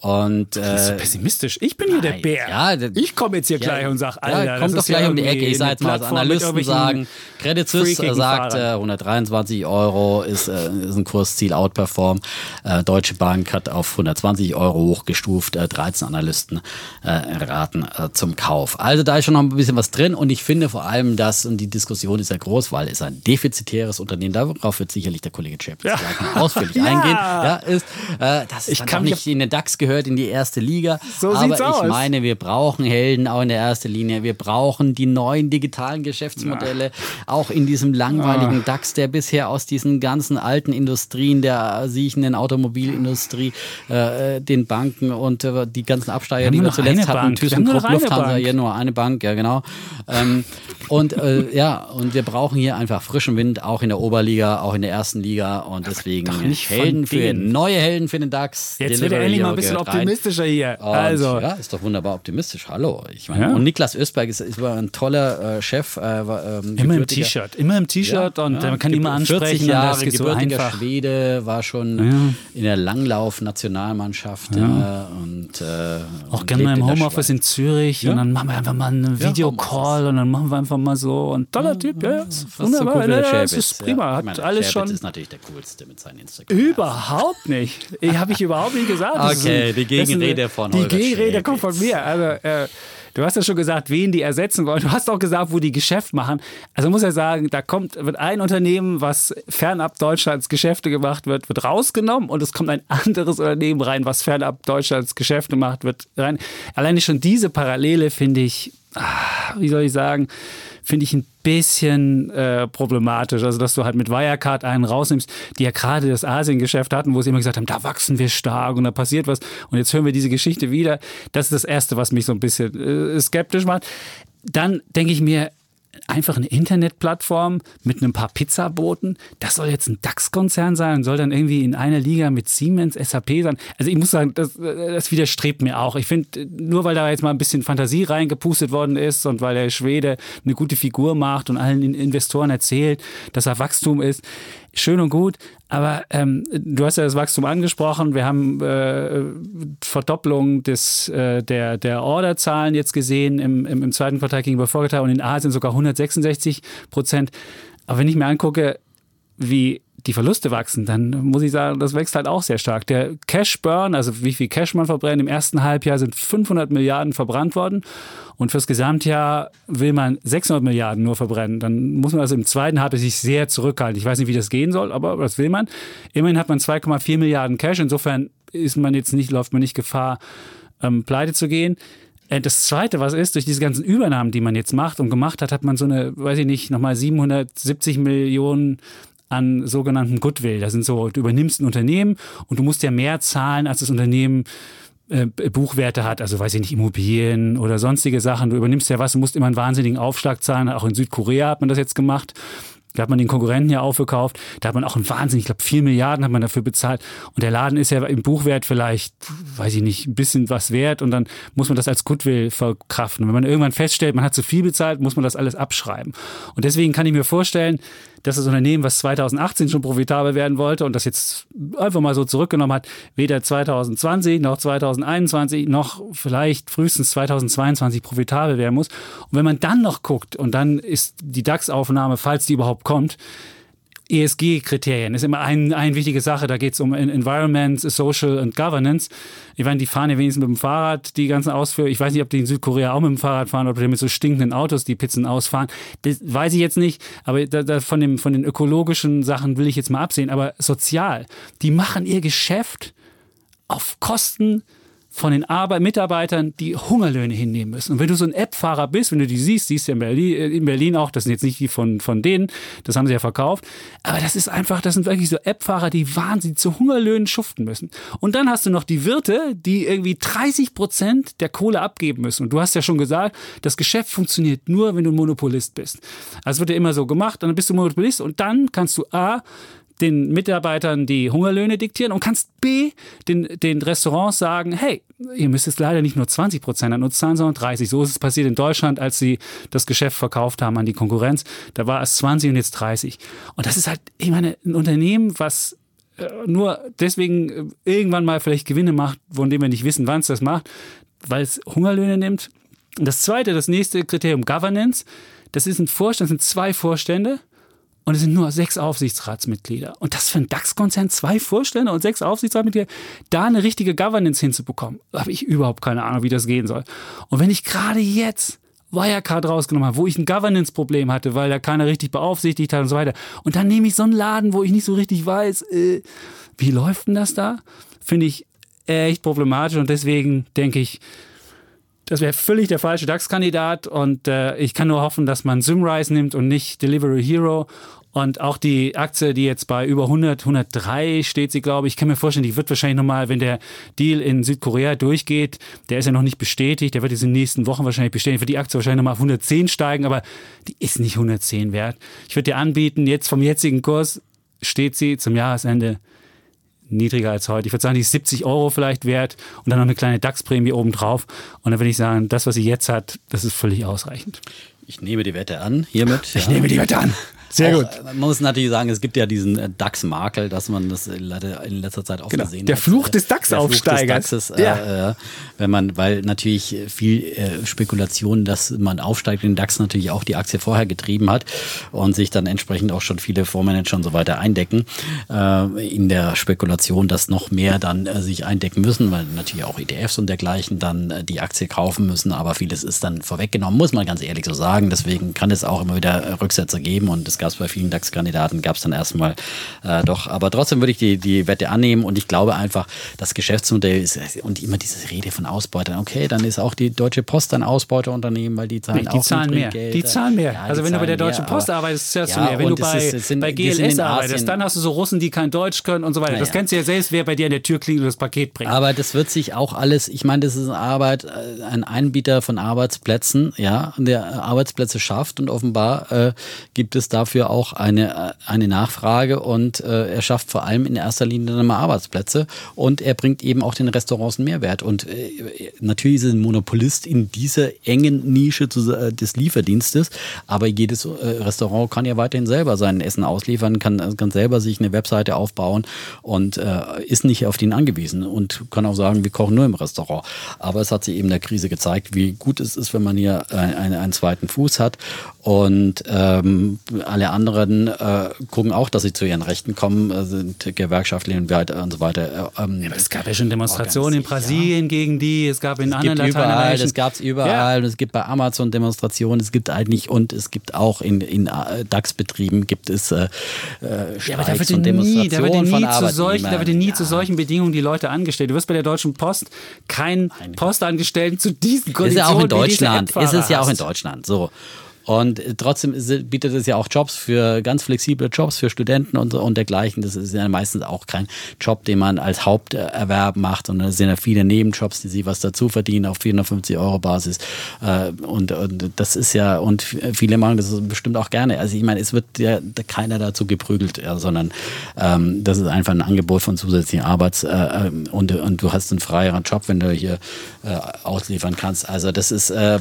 Und, äh, so pessimistisch. Ich bin hier der Bär. Ja, ich komme jetzt hier ja, gleich und sage, Alter, ja, kommt doch gleich um die Ecke. Ich sage jetzt mal, Analysten sagen, Credit Suisse sagt, äh, 123 Euro ist, äh, ist ein Kursziel Outperform. Äh, Deutsche Bank hat auf 120 Euro hochgestuft. Äh, 13 Analysten äh, raten äh, zum Kauf. Also da ist schon noch ein bisschen was drin und ich finde vor allem, dass, und die Diskussion ist ja groß, weil es ein defizitäres Unternehmen, darauf wird sicherlich der Kollege Chapitz ausführlich eingehen, ja, ist, äh, dass es kann nicht in den DAX gehört gehört in die erste Liga. So Aber ich aus. meine, wir brauchen Helden auch in der ersten Linie. Wir brauchen die neuen digitalen Geschäftsmodelle, ja. auch in diesem langweiligen ah. DAX, der bisher aus diesen ganzen alten Industrien, der siechenden Automobilindustrie, äh, den Banken und äh, die ganzen Absteiger, die wir zuletzt hatten, ThyssenKrupp, Lufthansa, ja nur eine Bank, ja genau. Ähm, und äh, ja, und wir brauchen hier einfach frischen Wind, auch in der Oberliga, auch in der ersten Liga und deswegen Helden für neue Helden für den DAX. Jetzt wird er endlich mal ein bisschen optimistischer hier. Und, also. Ja, ist doch wunderbar optimistisch. Hallo. Ich meine, ja. Und Niklas Östberg ist, ist ein toller äh, Chef. Äh, ähm, immer im T-Shirt. Immer im T-Shirt ja, und man kann ihn mal ansprechen. 40 Jahre gebürtiger so Schwede, war schon in der Langlauf-Nationalmannschaft. und, äh, Auch gerne mal im Homeoffice in Zürich und dann machen wir einfach mal einen Videocall und dann machen wir einfach mal so. Und toller Typ, ja, wunderbar. So cool das ist prima. Hat meine, alles schon. ist natürlich der coolste mit seinen Instagram. Überhaupt nicht. Habe ich überhaupt nicht gesagt. Okay, die Gegenrede von Die Gegenrede kommt von mir. Also, äh, du hast ja schon gesagt, wen die ersetzen wollen. Du hast auch gesagt, wo die Geschäft machen. Also muss ja sagen, da kommt, wird ein Unternehmen, was fernab Deutschlands Geschäfte gemacht wird, wird rausgenommen und es kommt ein anderes Unternehmen rein, was fernab Deutschlands Geschäfte macht, wird rein. Alleine schon diese Parallele finde ich, ah, wie soll ich sagen, finde ich ein bisschen äh, problematisch. Also, dass du halt mit Wirecard einen rausnimmst, die ja gerade das Asiengeschäft hatten, wo sie immer gesagt haben, da wachsen wir stark und da passiert was. Und jetzt hören wir diese Geschichte wieder. Das ist das Erste, was mich so ein bisschen äh, skeptisch macht. Dann denke ich mir, einfach eine Internetplattform mit ein paar Pizzaboten. Das soll jetzt ein DAX-Konzern sein und soll dann irgendwie in einer Liga mit Siemens, SAP sein. Also ich muss sagen, das, das widerstrebt mir auch. Ich finde, nur weil da jetzt mal ein bisschen Fantasie reingepustet worden ist und weil der Schwede eine gute Figur macht und allen Investoren erzählt, dass er Wachstum ist, schön und gut, aber ähm, du hast ja das Wachstum angesprochen. Wir haben äh, Verdopplung des, äh, der, der Orderzahlen jetzt gesehen im, im, im zweiten Quartal gegenüber Vorquartal und in Asien sogar 166 Prozent. Aber wenn ich mir angucke, wie die Verluste wachsen, dann muss ich sagen, das wächst halt auch sehr stark. Der Cash Burn, also wie viel Cash man verbrennt, im ersten Halbjahr sind 500 Milliarden verbrannt worden und fürs Gesamtjahr will man 600 Milliarden nur verbrennen. Dann muss man also im zweiten Halbjahr sich sehr zurückhalten. Ich weiß nicht, wie das gehen soll, aber das will man. Immerhin hat man 2,4 Milliarden Cash. Insofern ist man jetzt nicht, läuft man nicht Gefahr, ähm, pleite zu gehen. Äh, das Zweite, was ist, durch diese ganzen Übernahmen, die man jetzt macht und gemacht hat, hat man so eine, weiß ich nicht, nochmal 770 Millionen an sogenannten Goodwill. Das sind so, du übernimmst ein Unternehmen und du musst ja mehr zahlen, als das Unternehmen äh, Buchwerte hat, also weiß ich nicht, Immobilien oder sonstige Sachen. Du übernimmst ja was, du musst immer einen wahnsinnigen Aufschlag zahlen. Auch in Südkorea hat man das jetzt gemacht. Da hat man den Konkurrenten ja aufgekauft. Da hat man auch einen Wahnsinn, ich glaube, vier Milliarden hat man dafür bezahlt. Und der Laden ist ja im Buchwert vielleicht, weiß ich nicht, ein bisschen was wert. Und dann muss man das als Goodwill verkraften. Und wenn man irgendwann feststellt, man hat zu viel bezahlt, muss man das alles abschreiben. Und deswegen kann ich mir vorstellen, dass das Unternehmen, was 2018 schon profitabel werden wollte und das jetzt einfach mal so zurückgenommen hat, weder 2020 noch 2021 noch vielleicht frühestens 2022 profitabel werden muss. Und wenn man dann noch guckt und dann ist die DAX-Aufnahme, falls die überhaupt kommt, ESG-Kriterien ist immer ein, eine wichtige Sache. Da geht es um Environment, Social und Governance. Ich meine, die fahren ja wenigstens mit dem Fahrrad die ganzen Ausführungen. Ich weiß nicht, ob die in Südkorea auch mit dem Fahrrad fahren oder mit so stinkenden Autos die Pizzen ausfahren. Das weiß ich jetzt nicht. Aber da, da von, dem, von den ökologischen Sachen will ich jetzt mal absehen. Aber sozial, die machen ihr Geschäft auf Kosten von den Arbeit Mitarbeitern, die Hungerlöhne hinnehmen müssen. Und wenn du so ein App-Fahrer bist, wenn du die siehst, siehst du in Berlin, äh, in Berlin auch, das sind jetzt nicht die von, von denen, das haben sie ja verkauft, aber das ist einfach, das sind wirklich so App-Fahrer, die wahnsinnig zu Hungerlöhnen schuften müssen. Und dann hast du noch die Wirte, die irgendwie 30 Prozent der Kohle abgeben müssen. Und du hast ja schon gesagt, das Geschäft funktioniert nur, wenn du ein Monopolist bist. Also wird ja immer so gemacht, dann bist du Monopolist und dann kannst du A, den Mitarbeitern die Hungerlöhne diktieren und kannst B, den, den Restaurants sagen, hey, ihr müsst jetzt leider nicht nur 20 Prozent an uns zahlen, sondern 30. So ist es passiert in Deutschland, als sie das Geschäft verkauft haben an die Konkurrenz. Da war es 20 und jetzt 30. Und das ist halt, ich meine, ein Unternehmen, was äh, nur deswegen äh, irgendwann mal vielleicht Gewinne macht, von dem wir nicht wissen, wann es das macht, weil es Hungerlöhne nimmt. Und das zweite, das nächste Kriterium Governance, das ist ein Vorstand, das sind zwei Vorstände und es sind nur sechs Aufsichtsratsmitglieder. Und das für einen DAX-Konzern, zwei Vorstände und sechs Aufsichtsratsmitglieder, da eine richtige Governance hinzubekommen, habe ich überhaupt keine Ahnung, wie das gehen soll. Und wenn ich gerade jetzt Wirecard rausgenommen habe, wo ich ein Governance-Problem hatte, weil da keiner richtig beaufsichtigt hat und so weiter. Und dann nehme ich so einen Laden, wo ich nicht so richtig weiß, äh, wie läuft denn das da? Finde ich echt problematisch und deswegen denke ich, das wäre völlig der falsche DAX-Kandidat und äh, ich kann nur hoffen, dass man Simrise nimmt und nicht Delivery Hero. Und auch die Aktie, die jetzt bei über 100, 103 steht sie, glaube ich, kann mir vorstellen, die wird wahrscheinlich nochmal, wenn der Deal in Südkorea durchgeht, der ist ja noch nicht bestätigt, der wird jetzt in den nächsten Wochen wahrscheinlich bestätigt, wird die Aktie wahrscheinlich nochmal auf 110 steigen, aber die ist nicht 110 wert. Ich würde dir anbieten, jetzt vom jetzigen Kurs steht sie zum Jahresende niedriger als heute. Ich würde sagen, die ist 70 Euro vielleicht wert und dann noch eine kleine DAX-Prämie obendrauf. Und dann würde ich sagen, das, was sie jetzt hat, das ist völlig ausreichend. Ich nehme die Wette an hiermit. Ich ja. nehme die Wette an. Sehr auch, gut. Man muss natürlich sagen, es gibt ja diesen äh, DAX-Makel, dass man das leider in letzter Zeit auch genau. gesehen der hat. Fluch des DAX-Aufsteigers. Äh, ja. Äh, wenn man, weil natürlich viel äh, Spekulation, dass man aufsteigt den DAX natürlich auch die Aktie vorher getrieben hat und sich dann entsprechend auch schon viele Fondsmanager und so weiter eindecken äh, in der Spekulation, dass noch mehr dann äh, sich eindecken müssen, weil natürlich auch ETFs und dergleichen dann äh, die Aktie kaufen müssen, aber vieles ist dann vorweggenommen, muss man ganz ehrlich so sagen. Deswegen kann es auch immer wieder Rücksätze geben und es gab es bei vielen DAX-Kandidaten, gab es dann erstmal äh, doch. Aber trotzdem würde ich die, die Wette annehmen und ich glaube einfach, das Geschäftsmodell ist und immer diese Rede von Ausbeutern. Okay, dann ist auch die Deutsche Post ein Ausbeuterunternehmen, weil die zahlen die auch zahlen mehr. Geld. Die zahlen mehr. Ja, also wenn du bei der Deutschen Post arbeitest, zahlst ja, du mehr. Wenn du bei, ist, sind, bei GLS arbeitest, dann hast du so Russen, die kein Deutsch können und so weiter. Ja, das kennst du ja selbst, wer bei dir an der Tür klingelt und das Paket bringt. Aber das wird sich auch alles, ich meine, das ist eine Arbeit, äh, ein Anbieter von Arbeitsplätzen, ja, der Arbeitsplätze schafft und offenbar äh, gibt es dafür auch eine, äh, eine Nachfrage und äh, er schafft vor allem in erster Linie dann mal Arbeitsplätze und er bringt eben auch den Restaurants einen Mehrwert. Und äh, natürlich ist ein Monopolist in dieser engen Nische zu, äh, des Lieferdienstes, aber jedes äh, Restaurant kann ja weiterhin selber sein Essen ausliefern, kann, kann selber sich eine Webseite aufbauen und äh, ist nicht auf den angewiesen und kann auch sagen, wir kochen nur im Restaurant. Aber es hat sich eben in der Krise gezeigt, wie gut es ist, wenn man hier einen, einen zweiten Fuß hat. Und ähm, alle anderen äh, gucken auch, dass sie zu ihren Rechten kommen, äh, sind gewerkschaftlich und so weiter. Äh, ähm, ja, es gab ja schon Demonstrationen in Brasilien ja. gegen die, es gab in es anderen gibt überall, Das gab es überall. Ja. Es gibt bei Amazon Demonstrationen, es gibt eigentlich und es gibt auch in, in äh, DAX-Betrieben gibt es äh, Streiks ja, aber da wird und Demonstrationen nie, da wird nie von zu solchen, Da wird nie zu solchen Bedingungen die Leute angestellt. Du wirst bei der Deutschen Post keinen Postangestellten zu diesen Konditionen Ist ja auch in Deutschland. Ist es ja auch in Deutschland. So. Und trotzdem bietet es ja auch Jobs für ganz flexible Jobs für Studenten und, und dergleichen. Das ist ja meistens auch kein Job, den man als Haupterwerb macht, sondern es sind ja viele Nebenjobs, die sie was dazu verdienen auf 450 Euro Basis. Äh, und, und das ist ja, und viele machen das bestimmt auch gerne. Also ich meine, es wird ja keiner dazu geprügelt, sondern ähm, das ist einfach ein Angebot von zusätzlichen Arbeits- äh, und, und du hast einen freieren Job, wenn du hier äh, ausliefern kannst. Also das ist äh,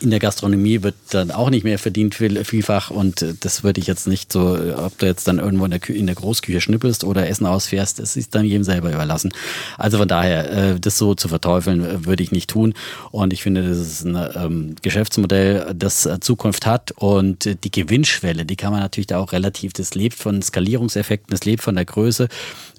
in der Gastronomie wird dann auch nicht mehr verdient viel, vielfach und äh, das würde ich jetzt nicht so, ob du jetzt dann irgendwo in der, in der Großküche schnippelst oder Essen ausfährst, das ist dann jedem selber überlassen. Also von daher, äh, das so zu verteufeln, äh, würde ich nicht tun und ich finde, das ist ein ähm, Geschäftsmodell, das Zukunft hat und die Gewinnschwelle, die kann man natürlich da auch relativ, das lebt von Skalierungseffekten, das lebt von der Größe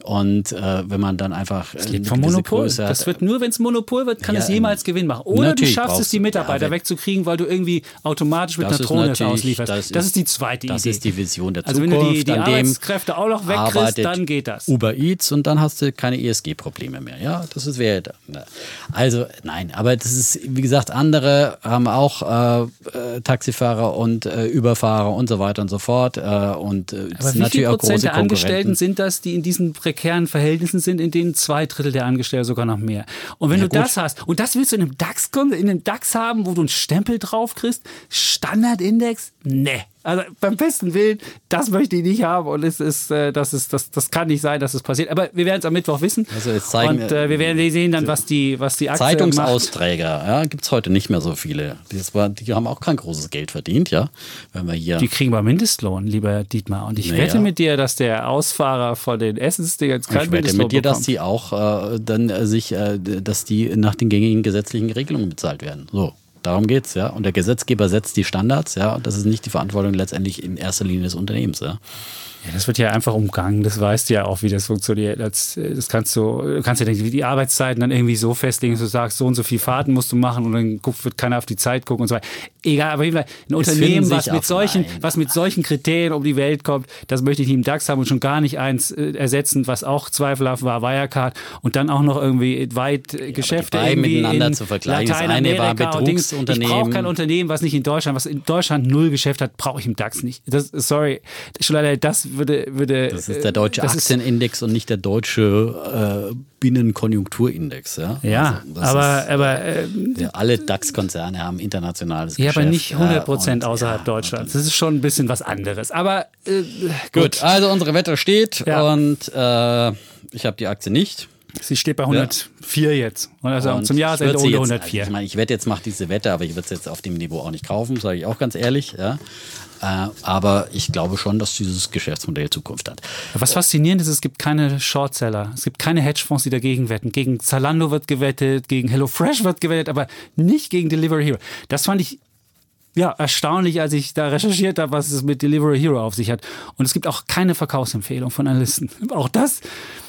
und äh, wenn man dann einfach das lebt vom Monopol. Größe hat, das wird nur, wenn es Monopol wird, kann ja, es jemals Gewinn machen. Oder du schaffst es, die Mitarbeiter ja, wegzukriegen kriegen, weil du irgendwie automatisch mit einer Drohne auslieferst. Das, das ist, die zweite das Idee. Das ist die Vision der Zukunft. Also wenn du die, die Arbeitskräfte auch noch wegkriegst, dann geht das. Uber Eats und dann hast du keine ESG-Probleme mehr. Ja, das ist wäre ne. Also nein, aber das ist, wie gesagt, andere haben auch äh, äh, Taxifahrer und äh, Überfahrer und so weiter und so fort. Äh, und äh, aber wie viel Prozent der Angestellten sind das, die in diesen prekären Verhältnissen sind, in denen zwei Drittel der Angestellten sogar noch mehr? Und wenn ja, du gut. das hast, und das willst du in einem DAX, in einem DAX haben, wo du einen Stempel drauf kriegst. Standardindex? Ne. Also beim besten Willen, das möchte ich nicht haben und es ist, äh, das ist, das, das kann nicht sein, dass es passiert. Aber wir werden es am Mittwoch wissen. Also jetzt zeigen, und äh, wir werden sehen dann, was die, was die Aktie Zeitungsausträger, macht. ja, gibt es heute nicht mehr so viele. War, die haben auch kein großes Geld verdient, ja. Wenn wir hier die kriegen wir Mindestlohn, lieber Dietmar. Und ich naja. wette mit dir, dass der Ausfahrer von den Essensdingern kein ich wette mit dir, bekommt. dass die auch äh, dann äh, sich, äh, dass die nach den gängigen gesetzlichen Regelungen bezahlt werden. So. Darum geht es, ja. Und der Gesetzgeber setzt die Standards, ja. Und das ist nicht die Verantwortung letztendlich in erster Linie des Unternehmens, ja. Ja, das wird ja einfach umgangen. Das weißt du ja auch, wie das funktioniert. Das, das kannst du, kannst ja die Arbeitszeiten dann irgendwie so festlegen, dass du sagst, so und so viel Fahrten musst du machen und dann guckt, wird keiner auf die Zeit gucken und so weiter. Egal, aber ein Unternehmen, was mit solchen, was mit solchen Kriterien um die Welt kommt, das möchte ich nicht im DAX haben und schon gar nicht eins äh, ersetzen, was auch zweifelhaft war, Wirecard und dann auch noch irgendwie weit ja, Geschäfte irgendwie miteinander zu vergleichen. Eine war Betrugsunternehmen. Ich brauche kein Unternehmen, was nicht in Deutschland, was in Deutschland null Geschäft hat, brauche ich im DAX nicht. Das, sorry, schon leider das würde, würde. Das ist der deutsche Aktienindex und nicht der deutsche äh, Binnenkonjunkturindex. Ja, ja also aber. Ist, aber äh, ja, alle DAX-Konzerne haben internationales ja, Geschäft. Ja, aber nicht 100 Prozent außerhalb Deutschlands. Das ist schon ein bisschen was anderes. Aber äh, gut. gut. also unsere Wette steht und äh, ich habe die Aktie nicht. Sie steht bei 104 ja. jetzt. Also und zum Jahresende unter 104. Also ich meine, ich wette jetzt macht diese Wette, aber ich würde es jetzt auf dem Niveau auch nicht kaufen, sage ich auch ganz ehrlich. Ja. Äh, aber ich glaube schon, dass dieses Geschäftsmodell Zukunft hat. Was faszinierend ist, es gibt keine Shortseller. Es gibt keine Hedgefonds, die dagegen wetten. Gegen Zalando wird gewettet, gegen HelloFresh wird gewettet, aber nicht gegen Delivery Hero. Das fand ich ja, erstaunlich, als ich da recherchiert habe, was es mit Delivery Hero auf sich hat. Und es gibt auch keine Verkaufsempfehlung von Analysten. Auch das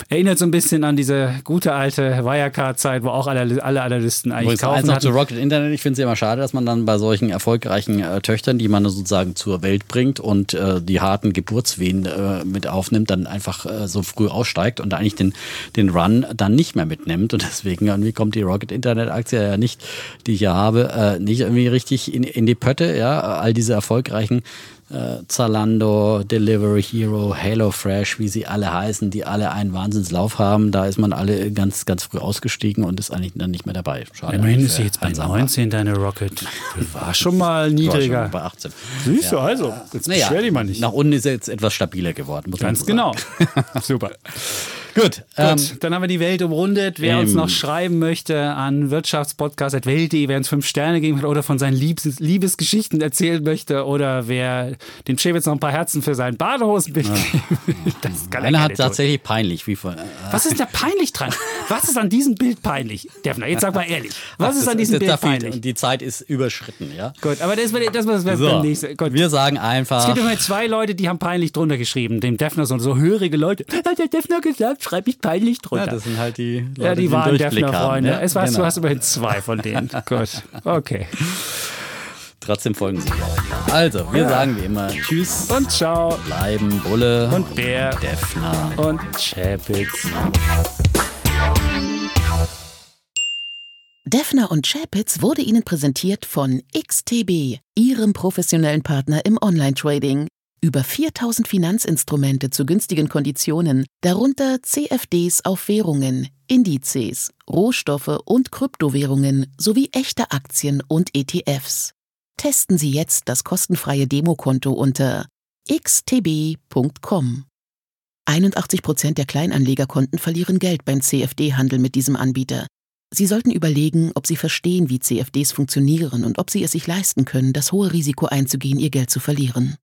erinnert so ein bisschen an diese gute alte Wirecard-Zeit, wo auch alle, alle Analysten eigentlich Übrigens kaufen. Eins noch zu Rocket Internet. Ich finde es immer schade, dass man dann bei solchen erfolgreichen äh, Töchtern, die man sozusagen zur Welt bringt und äh, die harten Geburtswehen äh, mit aufnimmt, dann einfach äh, so früh aussteigt und eigentlich den, den Run dann nicht mehr mitnimmt. Und deswegen irgendwie kommt die Rocket Internet-Aktie ja nicht, die ich ja habe, äh, nicht irgendwie richtig in, in die Pötte Leute, ja, all diese erfolgreichen äh, Zalando, Delivery Hero, HelloFresh, wie sie alle heißen, die alle einen Wahnsinnslauf haben. Da ist man alle ganz, ganz früh ausgestiegen und ist eigentlich dann nicht mehr dabei. Schade. Immerhin ist sie jetzt bei 19, deine Rocket. War schon mal niedriger. Schon bei 18. Siehst du, also, jetzt naja, beschwer dich mal nicht. Nach unten ist er jetzt etwas stabiler geworden. Ganz genau. Super. Gut, ähm, Gut, dann haben wir die Welt umrundet. Wer ähm, uns noch schreiben möchte an wirtschaftspodcast.welt.de, wer uns fünf Sterne geben hat oder von seinen Liebes Liebesgeschichten erzählen möchte oder wer dem Chevitz noch ein paar Herzen für sein Badehosenbild ja. das kann Einer hat tun. tatsächlich peinlich. Wie von, äh, Was ist da peinlich dran? Was ist an diesem Bild peinlich? Defner, jetzt sag mal ehrlich. Was Ach, ist an diesem Bild peinlich? Und die Zeit ist überschritten, ja? Gut, aber das, das, das, das so, nächste. Gut. Wir sagen einfach. Es gibt immer zwei Leute, die haben peinlich drunter geschrieben. Dem Defner so, so hörige Leute. Hat der Defner gesagt, schreib mich peinlich drunter. Ja, das sind halt die Leute, ja, die, die waren Defner-Freunde. Ja? Es war, genau. Du hast immerhin zwei von denen. Gut, okay. Trotzdem folgen Sie. Also, wir ja. sagen wie immer Tschüss und Ciao. Bleiben Bulle und Bär, Defner und Chapitz. Defner und Chapitz wurde Ihnen präsentiert von XTB, Ihrem professionellen Partner im Online-Trading. Über 4000 Finanzinstrumente zu günstigen Konditionen, darunter CFDs auf Währungen, Indizes, Rohstoffe und Kryptowährungen sowie echte Aktien und ETFs. Testen Sie jetzt das kostenfreie Demokonto unter xtb.com. 81 Prozent der Kleinanlegerkonten verlieren Geld beim CFD-Handel mit diesem Anbieter. Sie sollten überlegen, ob Sie verstehen, wie CFDs funktionieren und ob Sie es sich leisten können, das hohe Risiko einzugehen, Ihr Geld zu verlieren.